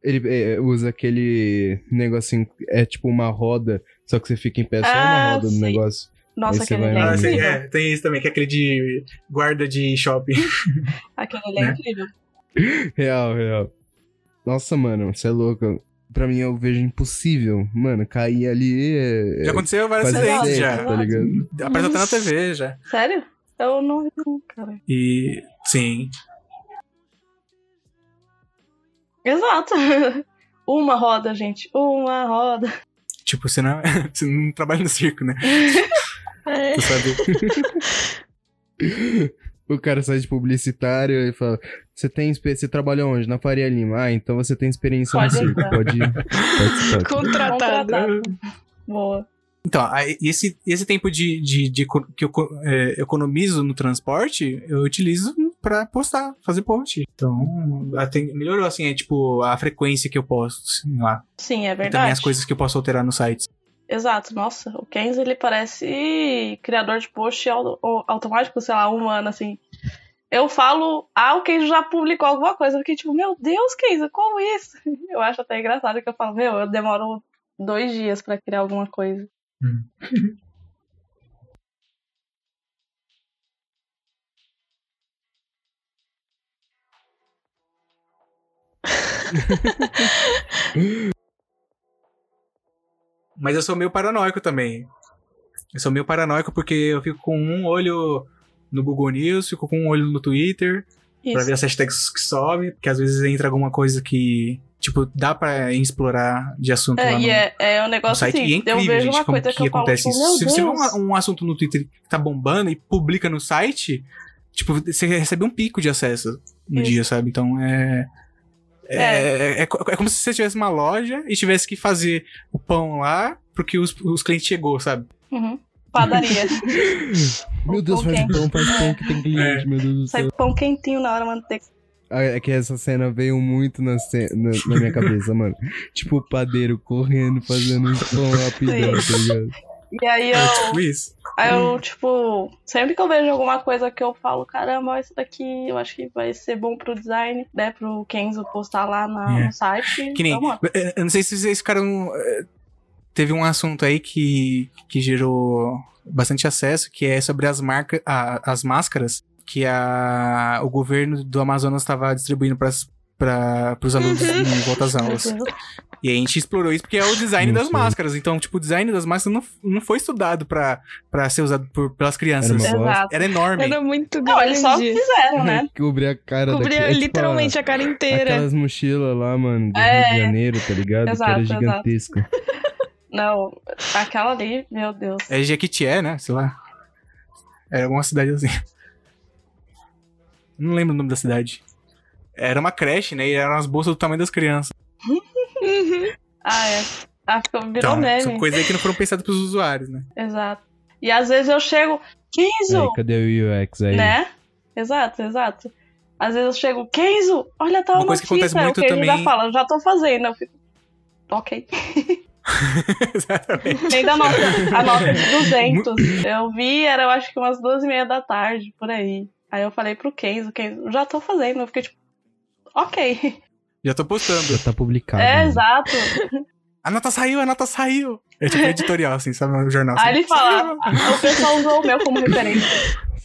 Ele é, usa aquele negocinho, é tipo uma roda, só que você fica em pé só Ah, uma roda do sim. negócio. Nossa, aquele é. Ah, é, tem isso também, que é aquele de guarda de shopping. Aquele ali é Né? incrível. Real, real. Nossa, mano, você é louco. Pra mim eu vejo impossível. Mano, cair ali é. Já aconteceu acidentes certo, já. Tá ligado? Apareceu até na TV já. Sério? Eu não cara. E. Sim. Exato. Uma roda, gente. Uma roda. Tipo, você não, você não trabalha no circo, né? É. Você sabe. O cara sai de publicitário e fala: Você tem Você trabalha onde? Na Faria Lima. Ah, então você tem experiência Pode no circo. entrar. Pode participar. Contratado. Contratado. Boa. Então, esse, esse tempo de, de, de que eu é, economizo no transporte, eu utilizo pra postar, fazer post. Então, até melhorou, assim, é tipo a frequência que eu posto assim, lá. Sim, é E também verdade. as coisas que eu posso alterar no site. Exato, nossa, o Kenzie ele parece criador de post automático, sei lá, humano, assim. Eu falo, ah, o Kenzie já publicou alguma coisa, porque tipo, meu Deus, Kenzie, como isso? Eu acho até engraçado que eu falo, meu, eu demoro dois dias para criar alguma coisa. Hum. Mas eu sou meio paranoico também. Eu sou meio paranoico porque eu fico com um olho no Google News, fico com um olho no Twitter, pra Isso. ver as hashtags que sobe, porque às vezes entra alguma coisa que, tipo, dá pra explorar de assunto lá É, no, e é, é um negócio site. assim, e é incrível, eu vejo gente, uma como coisa que, que, eu falo, acontece tipo, isso. Se você vê um, um assunto no Twitter que tá bombando e publica no site, tipo, você recebe um pico de acesso no Isso. dia, sabe? Então é... É, é, é co- é como se você tivesse uma loja e tivesse que fazer o pão lá porque os, os clientes chegou, sabe? Uhum. Padaria. Meu Deus, faz quente. pão, faz pão que tem cliente, meu Deus do Sai céu. pão quentinho na hora, manteiga. Ah, É que essa cena veio muito na, na, na minha cabeça, mano. Tipo o padeiro correndo, fazendo um pão rapidão, tá ligado? E aí eu, Tipo isso. Aí eu, tipo, sempre que eu vejo alguma coisa que eu falo, caramba, isso daqui eu acho que vai ser bom pro design, né? Pro Kenzo postar lá na- É. no site. Que nem. Vamos lá. Eu não sei se vocês ficaram. eh, Teve um assunto aí que, que gerou bastante acesso, que é sobre as marcas, as máscaras que a, o governo do Amazonas estava distribuindo para os alunos em volta às aulas. E a gente explorou isso porque é o design Não das máscaras. Então, tipo, o design das máscaras não, não foi estudado pra, pra ser usado por, pelas crianças. Era. Era enorme. Era muito Não, grande. eles só fizeram, né? Cobrir a cara Cobria daqui. é tipo literalmente a cara inteira. Aquelas mochilas lá, mano, do É. Rio de Janeiro, tá ligado? Exato, que era gigantesca. Não, aquela ali, meu Deus. É Jequitinhé, né? Sei lá. Era alguma cidade assim. Não lembro o nome da cidade. Era uma creche, né? E eram as bolsas do tamanho das crianças. Ah, é. Ah, ficou, virou Então, meme. são coisas aí que não foram pensadas pros usuários, né? Exato. E às vezes eu chego, Kenzo, Aí, cadê o UX aí? né? Exato, exato. Às vezes eu chego, Kenzo, olha tal Uma coisa que acontece muito o Kenzo já também- fala, já tô fazendo. Eu fico, ok. Exatamente. Nem da nota, a nota de 200. Eu vi, era eu acho que umas duas e meia da tarde, por aí. Aí eu falei pro Kenzo, Kenzo, já tô fazendo. Eu fiquei tipo, ok. Já tô postando. Já tá publicado. É, mano. exato. A nota saiu, a nota saiu. É tipo editorial, assim, sabe? No jornal. Aí assim. ele fala, o pessoal usou o meu como referência.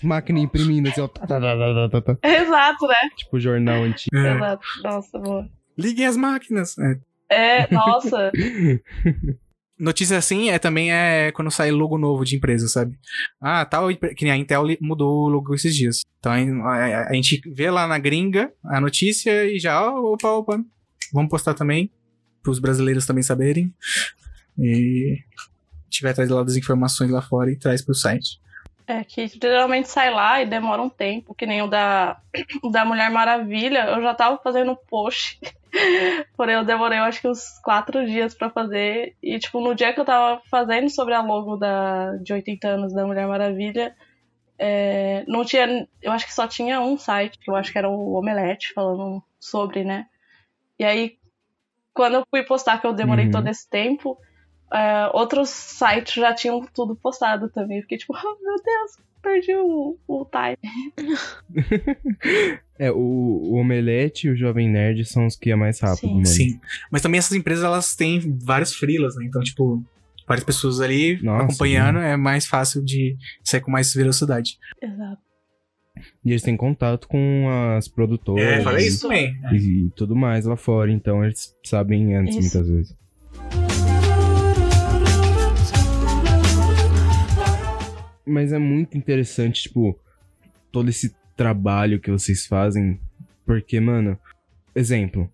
Máquina imprimindo assim, ó. tá, tá, tá, tá, tá, tá. Exato, né? Tipo jornal antigo. É. Exato. Nossa, boa. Liguem as máquinas. É. É, nossa. Notícia assim é também é quando sai logo novo de empresa, sabe? Ah, tal, que nem a Intel mudou o logo esses dias. Então a, a- gente vê lá na gringa a notícia e já, ó, opa, opa, vamos postar também, para os brasileiros também saberem. E vai atrás lá das informações lá fora e traz pro site. É que geralmente sai lá e demora um tempo, que nem o da, o da Mulher Maravilha. Eu já tava fazendo post, porém eu demorei eu acho que uns quatro dias pra fazer. E tipo, no dia que eu tava fazendo sobre a logo da, de 80 anos da Mulher Maravilha, é, não tinha. Eu acho que só tinha um site, que eu acho que era o Omelete, falando sobre, né? E aí, quando eu fui postar, que eu demorei Uhum. todo esse tempo, é, outros sites já tinham tudo postado também. Eu fiquei tipo, oh, meu Deus, perdi o, o time. É, o, o Omelete e o Jovem Nerd são os que é mais rápido, Sim. mano. Sim. Mas também essas empresas, elas têm vários freelas, né? Então, tipo, várias pessoas ali Nossa, acompanhando, é mais fácil de sair com mais velocidade. Exato. E eles têm contato com as produtoras. É, falei e- isso também. E, tudo mais lá fora, então eles sabem antes Isso. muitas vezes. Mas é muito interessante, tipo, todo esse trabalho que vocês fazem, porque, mano, exemplo,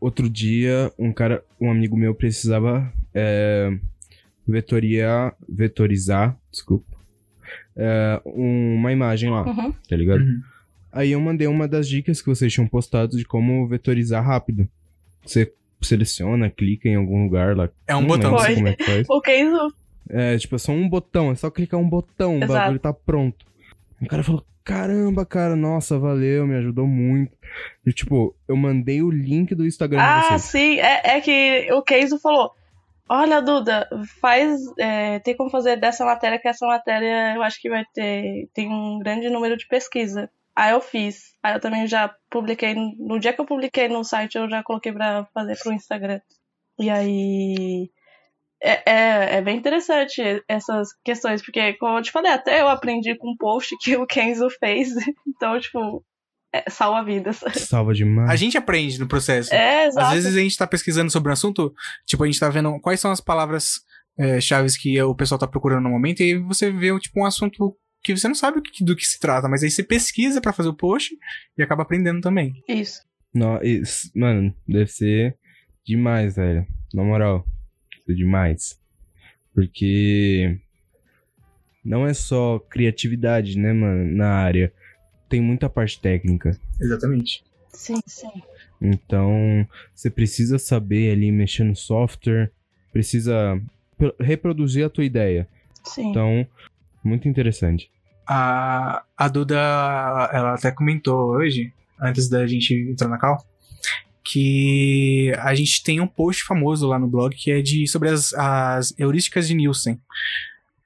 outro dia um cara, um amigo meu precisava é, vetoria, vetorizar, desculpa, é, uma imagem lá, Uhum. tá ligado? Uhum. Aí eu mandei uma das dicas que vocês tinham postado de como vetorizar rápido. Você seleciona, clica em algum lugar lá. É um Não botão. lembro como é que faz. O Kenzo, É, tipo, é só um botão, é só clicar um botão, o Exato. bagulho tá pronto. O cara falou, caramba, cara, nossa, valeu, me ajudou muito. E, tipo, eu mandei o link do Instagram Ah, vocês. sim. É, é que o Kenzo falou: Olha, Duda, faz. é, tem como fazer dessa matéria, que essa matéria eu acho que vai ter. Tem um grande número de pesquisa. Aí eu fiz. Aí eu também já publiquei. No dia que eu publiquei no site, eu já coloquei pra fazer pro Instagram. E aí. É, é, é bem interessante essas questões, porque, como eu te falei, até eu aprendi com um post que o Kenzo fez. Então, tipo, é, salva vidas. Salva demais. A gente aprende no processo. É, exato. Às vezes a gente tá pesquisando sobre um assunto, tipo, a gente tá vendo quais são as palavras é, chaves que o pessoal tá procurando no momento, e aí você vê, tipo, um assunto que você não sabe do que, se trata, mas aí você pesquisa pra fazer o post e acaba aprendendo também. Isso. Não, isso- mano, deve ser demais, velho. Na moral, demais. Porque não é só criatividade, né, mano, na área. Tem muita parte técnica. Exatamente. Sim, sim. Então, você precisa saber ali mexer no software, precisa pro- reproduzir a tua ideia. Sim. Então, muito interessante. A, a Duda, ela até comentou hoje, antes da gente entrar na call, que a gente tem um post famoso lá no blog que é de sobre as, as heurísticas de Nielsen.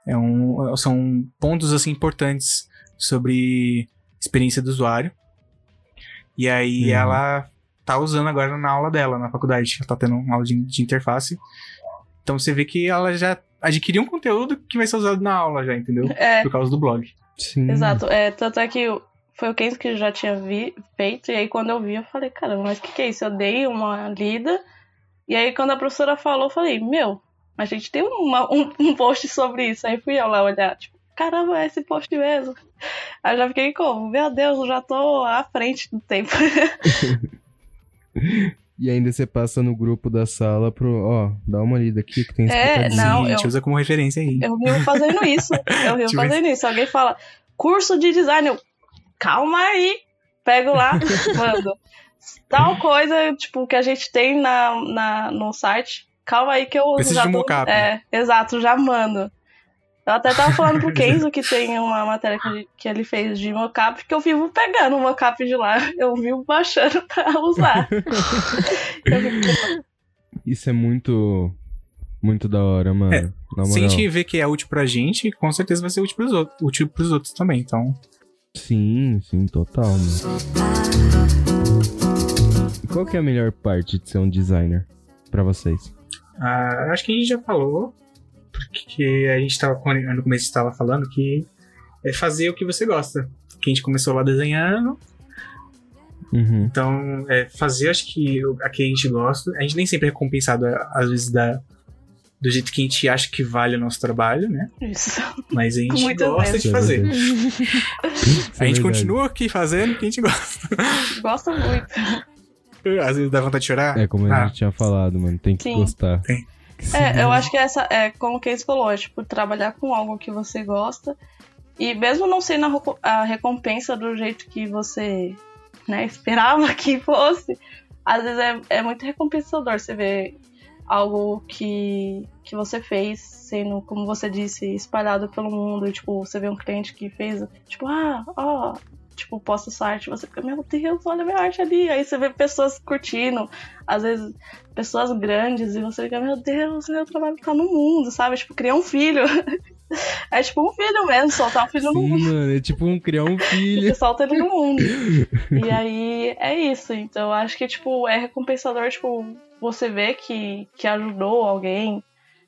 É um, são pontos assim importantes sobre experiência do usuário. E aí Uhum. ela tá usando agora na aula dela, na faculdade. Ela tá tendo uma aula de, de interface. Então você vê que ela já adquiriu um conteúdo que vai ser usado na aula já, entendeu? É, Por causa do blog. Sim. exato. É, tanto é que foi o Kenzo que já tinha vi, feito, e aí quando eu vi, eu falei, caramba, mas o que, que é isso? Eu dei uma lida, e aí quando a professora falou, eu falei, meu, a gente tem uma- um, um post sobre isso. Aí fui eu lá olhar, tipo, caramba, é esse post mesmo. Aí já fiquei como, meu Deus, eu já tô à frente do tempo. E ainda você passa no grupo da sala pro, ó, dá uma lida aqui que tem É, explicadinho. não, Sim, a gente eu- usa como referência aí. Eu vivo fazendo isso. Eu vivo Tipo fazendo isso. Alguém fala, curso de design. Eu, calma aí. Pego lá, mando. Tal coisa, tipo, que a gente tem na, na, no site. Calma aí que eu Preciso já de um tô-. É, exato, já mando. Eu até tava falando pro Kenzo que tem uma matéria que, ele- que ele fez de mockup, que eu vivo pegando o mockup de lá. Eu vivo baixando pra usar. Eu fico, Isso é muito, muito da hora, mano. É, Na Se a gente vê que é útil pra gente, com certeza vai ser útil pros outros, útil pros outros também. Então, Sim, sim, total, mano. E qual que é a melhor parte de ser um designer pra vocês? ah, acho que a gente já falou, porque a gente tava, quando- no começo estava falando que é fazer o que você gosta. Que a gente começou lá desenhando, Uhum. então é fazer, acho que o- a que a gente gosta. A gente nem sempre é recompensado, é, às vezes, da, do jeito que a gente acha que vale o nosso trabalho, né? Isso. Mas a gente Muitas gosta vezes. de é fazer. é a gente verdade. continua aqui fazendo o que a gente gosta. Gosto muito. Às vezes dá vontade de chorar. É como a Ah. gente tinha falado, mano. Tem que Sim. gostar. Tem. É, eu acho que essa é como o Case falou, é tipo trabalhar com algo que você gosta e mesmo não sendo a, a recompensa do jeito que você né, esperava que fosse, às vezes é, é muito recompensador você ver algo que, que você fez sendo, como você disse, espalhado pelo mundo. E, tipo, você vê um cliente que fez, tipo, ah, ó, tipo, posta o site, você fica, meu Deus, olha a minha arte ali. Aí você vê pessoas curtindo, às vezes pessoas grandes, e você fica, meu Deus, meu trabalho tá no mundo, sabe? Tipo, criar um filho. É tipo um filho mesmo, soltar um filho no Sim, mundo. mano. É tipo um criar um filho. Você solta ele no mundo. E aí é isso. Então eu acho que, tipo, é recompensador, tipo, você ver que, que ajudou alguém.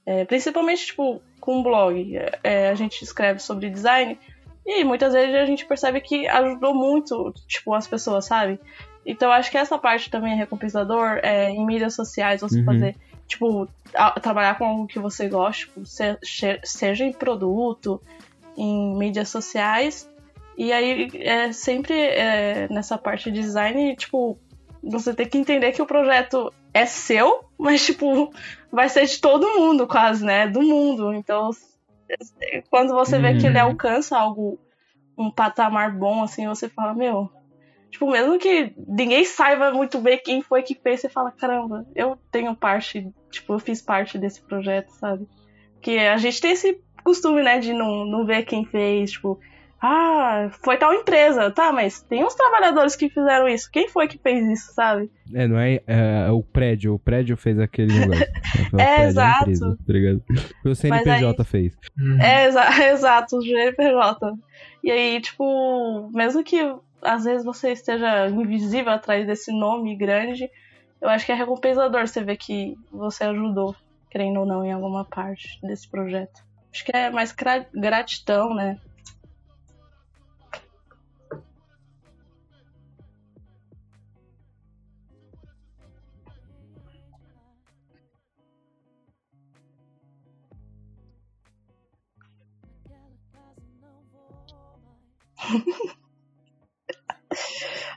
É, principalmente, tipo, com um blog. É, a gente escreve sobre design. E muitas vezes a gente percebe que ajudou muito, tipo, as pessoas, sabe? Então acho que essa parte também é recompensador. É, em mídias sociais, você Uhum. fazer, tipo, a- trabalhar com algo que você gosta, tipo, se- seja em produto, em mídias sociais. E aí, é sempre é, nessa parte de design, tipo, você tem que entender que o projeto é seu, mas, tipo, vai ser de todo mundo, quase, né? Do mundo. Então, quando você vê que ele Uhum. alcança algo, um patamar bom, assim, você fala, meu. Tipo, mesmo que ninguém saiba muito bem quem foi que fez, você fala, caramba, eu tenho parte, tipo, eu fiz parte desse projeto, sabe? Porque a gente tem esse costume, né, de não, não ver quem fez, tipo, ah, foi tal empresa, tá, mas tem uns trabalhadores que fizeram isso. Quem foi que fez isso, sabe? É, não é, é, o prédio. O prédio fez aquele negócio. É, É, prédio, a exato. empresa, tá ligado? O CNPJ fez. Hum. É, exa exato, o GNPJ. E aí, tipo, mesmo que às vezes você esteja invisível atrás desse nome grande, eu acho que é recompensador você ver que você ajudou, querendo ou não, em alguma parte desse projeto. Acho que é mais gra- gratidão, né?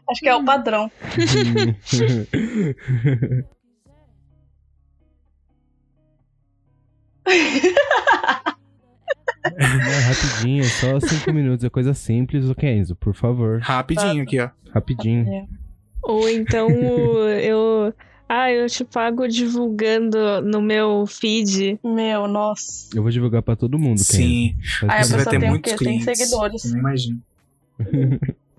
Acho que é o padrão. É, rapidinho, só cinco minutos, é coisa simples, o Kenzo, por favor. Rapidinho aqui, ó. Rapidinho. Ou então eu. Ah, eu te pago divulgando no meu feed. Meu, nossa. Eu vou divulgar pra todo mundo, Kenzo. Sim. Aí a Você fazer. vai pessoa ter tem o muitos quê? Tem seguidores. Eu não imagino.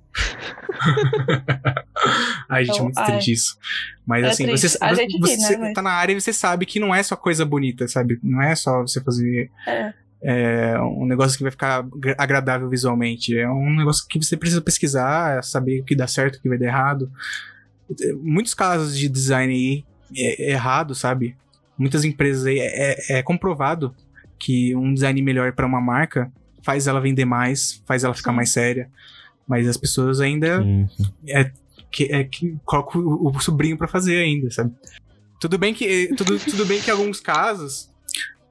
Ai, gente, é Então, muito ai. triste isso. Mas É assim, triste. você, A gente ri, você né, mas- tá na área e você sabe que não é só coisa bonita, sabe? Não é só você fazer É. é, um negócio que vai ficar agra- agradável visualmente. É um negócio que você precisa pesquisar, saber o que dá certo, o que vai dar errado. Muitos casos de design aí é, é errado, sabe? Muitas empresas aí é, é- é comprovado que um design melhor para uma marca faz ela vender mais, faz ela ficar mais séria. Mas as pessoas ainda Sim, sim. que, é, que coloca o, o sobrinho pra fazer ainda, sabe? Tudo bem que tudo, tudo bem que em alguns casos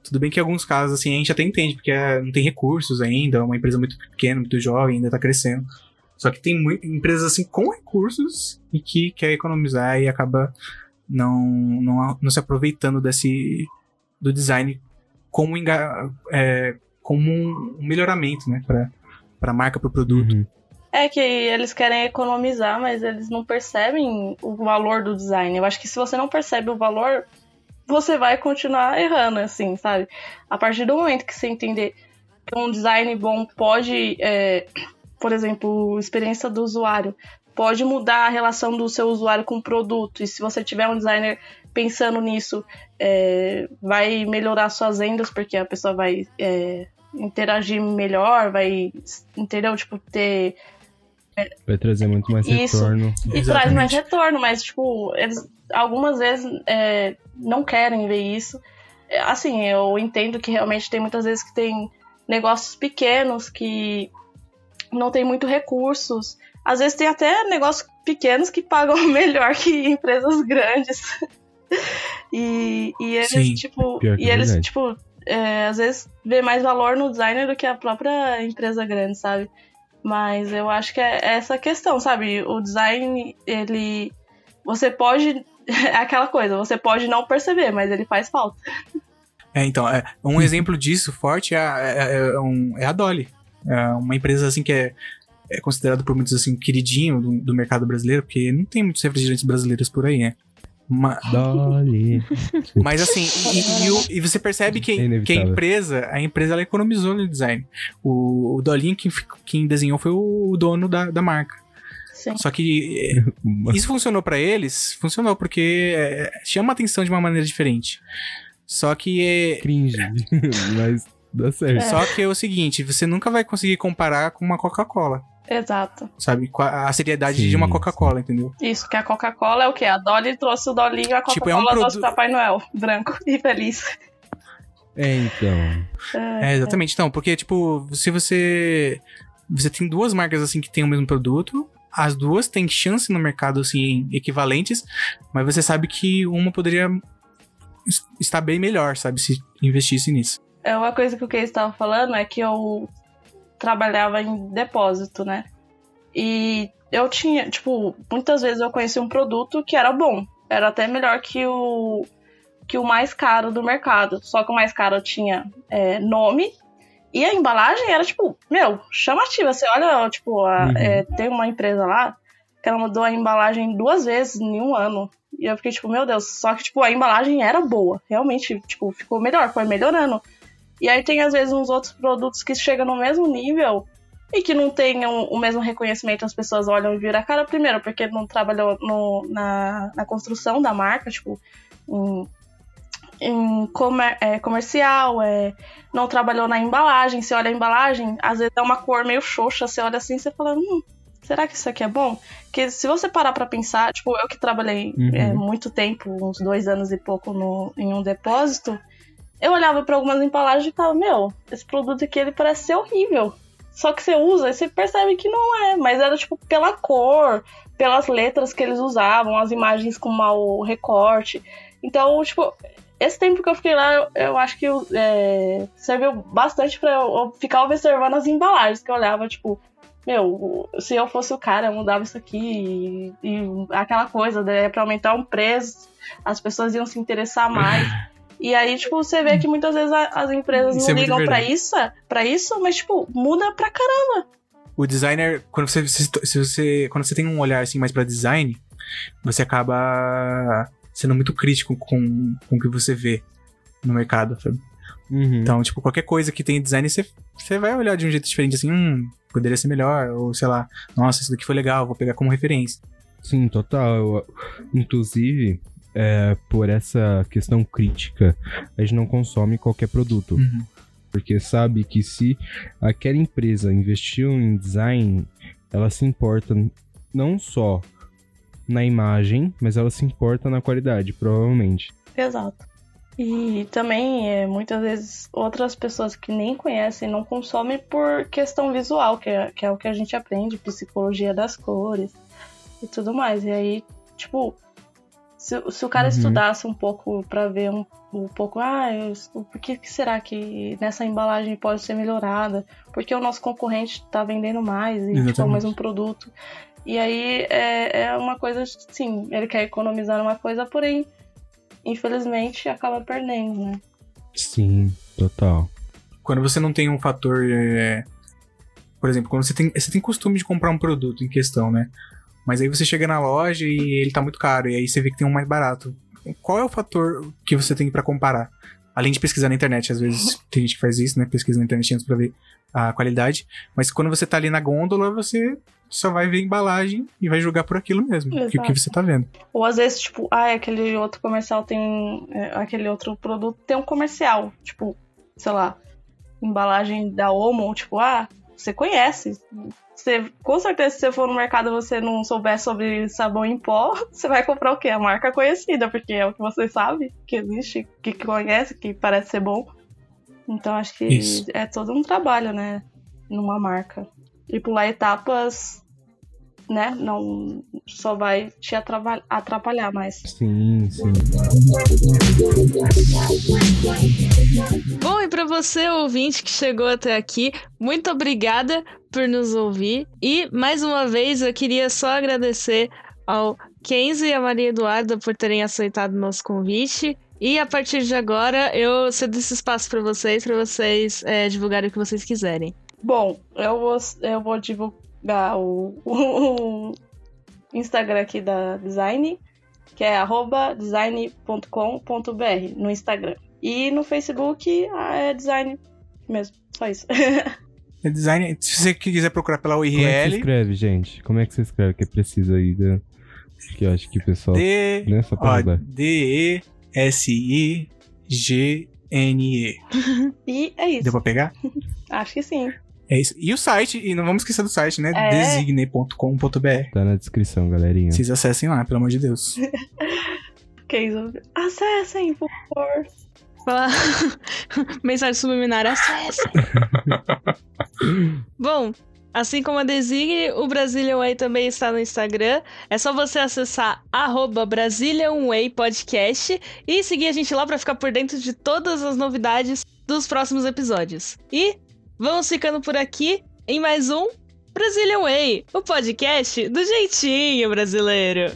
tudo bem que em alguns casos assim a gente até entende porque é, não tem recursos ainda, é uma empresa muito pequena, muito jovem, ainda tá crescendo. Só que tem empresas assim com recursos e que quer economizar e acaba não, não, não se aproveitando desse do design como, enga- é, como um melhoramento, né, para para marca, para o produto. Uhum. É que eles querem economizar, mas eles não percebem o valor do design. Eu acho que se você não percebe o valor, você vai continuar errando, assim, sabe? A partir do momento que você entender que um design bom pode, é, por exemplo, experiência do usuário, pode mudar a relação do seu usuário com o produto. E se você tiver um designer pensando nisso, é, vai melhorar suas vendas, porque a pessoa vai é, interagir melhor, vai, entendeu? Tipo, ter Vai trazer muito mais Isso. retorno. e traz mais retorno, mas, tipo, eles algumas vezes é, não querem ver isso. É, Assim, eu entendo que realmente tem muitas vezes que tem negócios pequenos que não tem muito recursos. Às vezes tem até negócios pequenos que pagam melhor que empresas grandes. e, e eles, Sim, tipo, e é eles, verdade. tipo, é, às vezes vê mais valor no designer do que a própria empresa grande, sabe? Mas eu acho que é essa questão, sabe? O design, ele. Você pode. É aquela coisa, você pode não perceber, mas ele faz falta. É, então, é, um exemplo disso forte é a, é, é um- é a Dolly. É uma empresa assim que é, é considerada por muitos assim queridinho do, do mercado brasileiro, porque não tem muitos refrigerantes brasileiros por aí, né? Ma- Dolly. mas assim, e, e o- e você percebe que, É que a empresa, a empresa ela economizou no design. O, o Dolinho quem, quem desenhou foi o dono da, da marca. Sim. Só que é, isso funcionou pra eles? Funcionou, porque é, chama atenção de uma maneira diferente. Só que é, Cringe. Mas dá certo. Só que é o seguinte, você nunca vai conseguir comparar com uma Coca-Cola, Exato. sabe? Com a, seriedade Sim, de uma Coca-Cola, entendeu? Isso, que a Coca-Cola é o quê? A Dolly trouxe o Dolinho, a Tipo, é um Coca-Cola trouxe o Papai Noel, branco e feliz. É, então. É, exatamente. Então, porque, tipo, se você. Você tem duas marcas assim que têm o mesmo produto, as duas têm chance no mercado, assim, equivalentes, mas você sabe que uma poderia es- estar bem melhor, sabe? Se investisse nisso. É uma coisa que o Case estava falando é que eu trabalhava em depósito, né? E eu tinha, tipo, muitas vezes eu conheci um produto que era bom. Era até melhor que o que o mais caro do mercado. Só que o mais caro tinha é, nome e a embalagem era, tipo, meu, chamativa. Você olha, tipo, a- Uhum. é, tem uma empresa lá que ela mudou a embalagem duas vezes em um ano. E eu fiquei, tipo, meu Deus, só que, tipo, a embalagem era boa. Realmente, tipo, ficou melhor, foi melhorando. E aí tem, às vezes, uns outros produtos que chegam no mesmo nível e que não tenham o mesmo reconhecimento, as pessoas olham e viram a cara primeiro, porque não trabalhou no- na, na construção da marca, tipo, em, em comer- é, comercial, é, não trabalhou na embalagem. Você olha a embalagem, às vezes é uma cor meio xoxa, você olha assim e você fala, hum, será que isso aqui é bom? Porque se você parar pra pensar, tipo, eu que trabalhei Uhum. é, muito tempo, uns dois anos e pouco no, em um depósito, eu olhava pra algumas embalagens e falava, meu, esse produto aqui ele parece ser horrível. Só que você usa e você percebe que não é, mas era tipo pela cor, pelas letras que eles usavam, as imagens com mau recorte. Então, tipo, esse tempo que eu fiquei lá, eu, eu acho que é, serviu bastante pra eu, ficar observando as embalagens, que eu olhava, tipo, meu, se eu fosse o cara, eu mudava isso aqui e, e aquela coisa, né, pra aumentar um preço, as pessoas iam se interessar mais. E aí, tipo, você vê que muitas vezes a- as empresas Isso não é ligam pra verdade. isso, para isso, mas, tipo, muda pra caramba. O designer, quando você, se, você, quando você tem um olhar assim mais pra design, você acaba sendo muito crítico com, com o que você vê no mercado, sabe? Uhum. Então, tipo, qualquer coisa que tem design, você, você vai olhar de um jeito diferente, assim, hum, poderia ser melhor, ou sei lá, nossa, isso daqui foi legal, vou pegar como referência. Sim, total. Eu- inclusive, é, por essa questão crítica, a gente não consome qualquer produto. Uhum. Porque sabe que se aquela empresa investiu em design, ela se importa não só na imagem, mas ela se importa na qualidade, provavelmente. Exato. E também, é, muitas vezes, outras pessoas que nem conhecem não consomem por questão visual, que é, que é o que a gente aprende, psicologia das cores e tudo mais. E aí, tipo, se, se o cara Uhum. estudasse um pouco pra ver um, um pouco, ah, eu, por que, que será que nessa embalagem pode ser melhorada? Porque o nosso concorrente tá vendendo mais e tipo, é o mesmo produto. E aí é, é uma coisa, sim, ele quer economizar numa coisa, porém infelizmente acaba perdendo, né? Sim, total. Quando você não tem um fator. é, Por exemplo, quando você tem, você tem costume de comprar um produto em questão, né? Mas aí você chega na loja e ele tá muito caro, e aí você vê que tem um mais barato. Qual é o fator que você tem pra comparar? Além de pesquisar na internet, às vezes tem gente que faz isso, né? Pesquisa na internet antes pra ver a qualidade. Mas quando você tá ali na gôndola, você só vai ver a embalagem e vai julgar por aquilo mesmo, que, o que Exato. você tá vendo. Ou às vezes, tipo, ah, aquele outro comercial tem. é, aquele outro produto tem um comercial. Tipo, sei lá, embalagem da Omo, tipo, ah, você conhece. Você, com certeza, se você for no mercado e você não souber sobre sabão em pó, você vai comprar o quê? A marca conhecida, porque é o que você sabe que existe, que conhece, que parece ser bom. Então acho que Isso. é todo um trabalho, né? Numa marca. E pular etapas, né? Não só vai te atrava- atrapalhar mais. Sim, sim. Bom, e para você, ouvinte que chegou até aqui, muito obrigada por nos ouvir. E, mais uma vez, eu queria só agradecer ao Kenzie e a Maria Eduarda por terem aceitado o nosso convite. E a partir de agora, eu cedo esse espaço para vocês, para vocês é, divulgarem o que vocês quiserem. Bom, eu vou, eu vou divulgar o, o Instagram aqui da Design, que é arroba design.com.br no Instagram. E no Facebook ah, é design mesmo, só isso. É design, se você quiser procurar pela Como é que se URL, escreve, gente? Como é que você escreve? Que precisa aí da... Que eu acho que o pessoal... D, Né? Só pra ó, ajudar. D-E-S-I-G-N-E. E é isso. Deu pra pegar? Acho que sim. É isso. E o site, e não vamos esquecer do site, né? É. Designe.com.br. Tá na descrição, galerinha. Vocês acessem lá, pelo amor de Deus. Que isso. Acessem, por favor. Falar... Mensagem subliminar, acessa! Bom, assim como a Designe, o Brazilian Way também está no Instagram. É só você acessar arroba Brazilian Way Podcast e seguir a gente lá para ficar por dentro de todas as novidades dos próximos episódios. E vamos ficando por aqui em mais um Brazilian Way, o podcast do jeitinho brasileiro.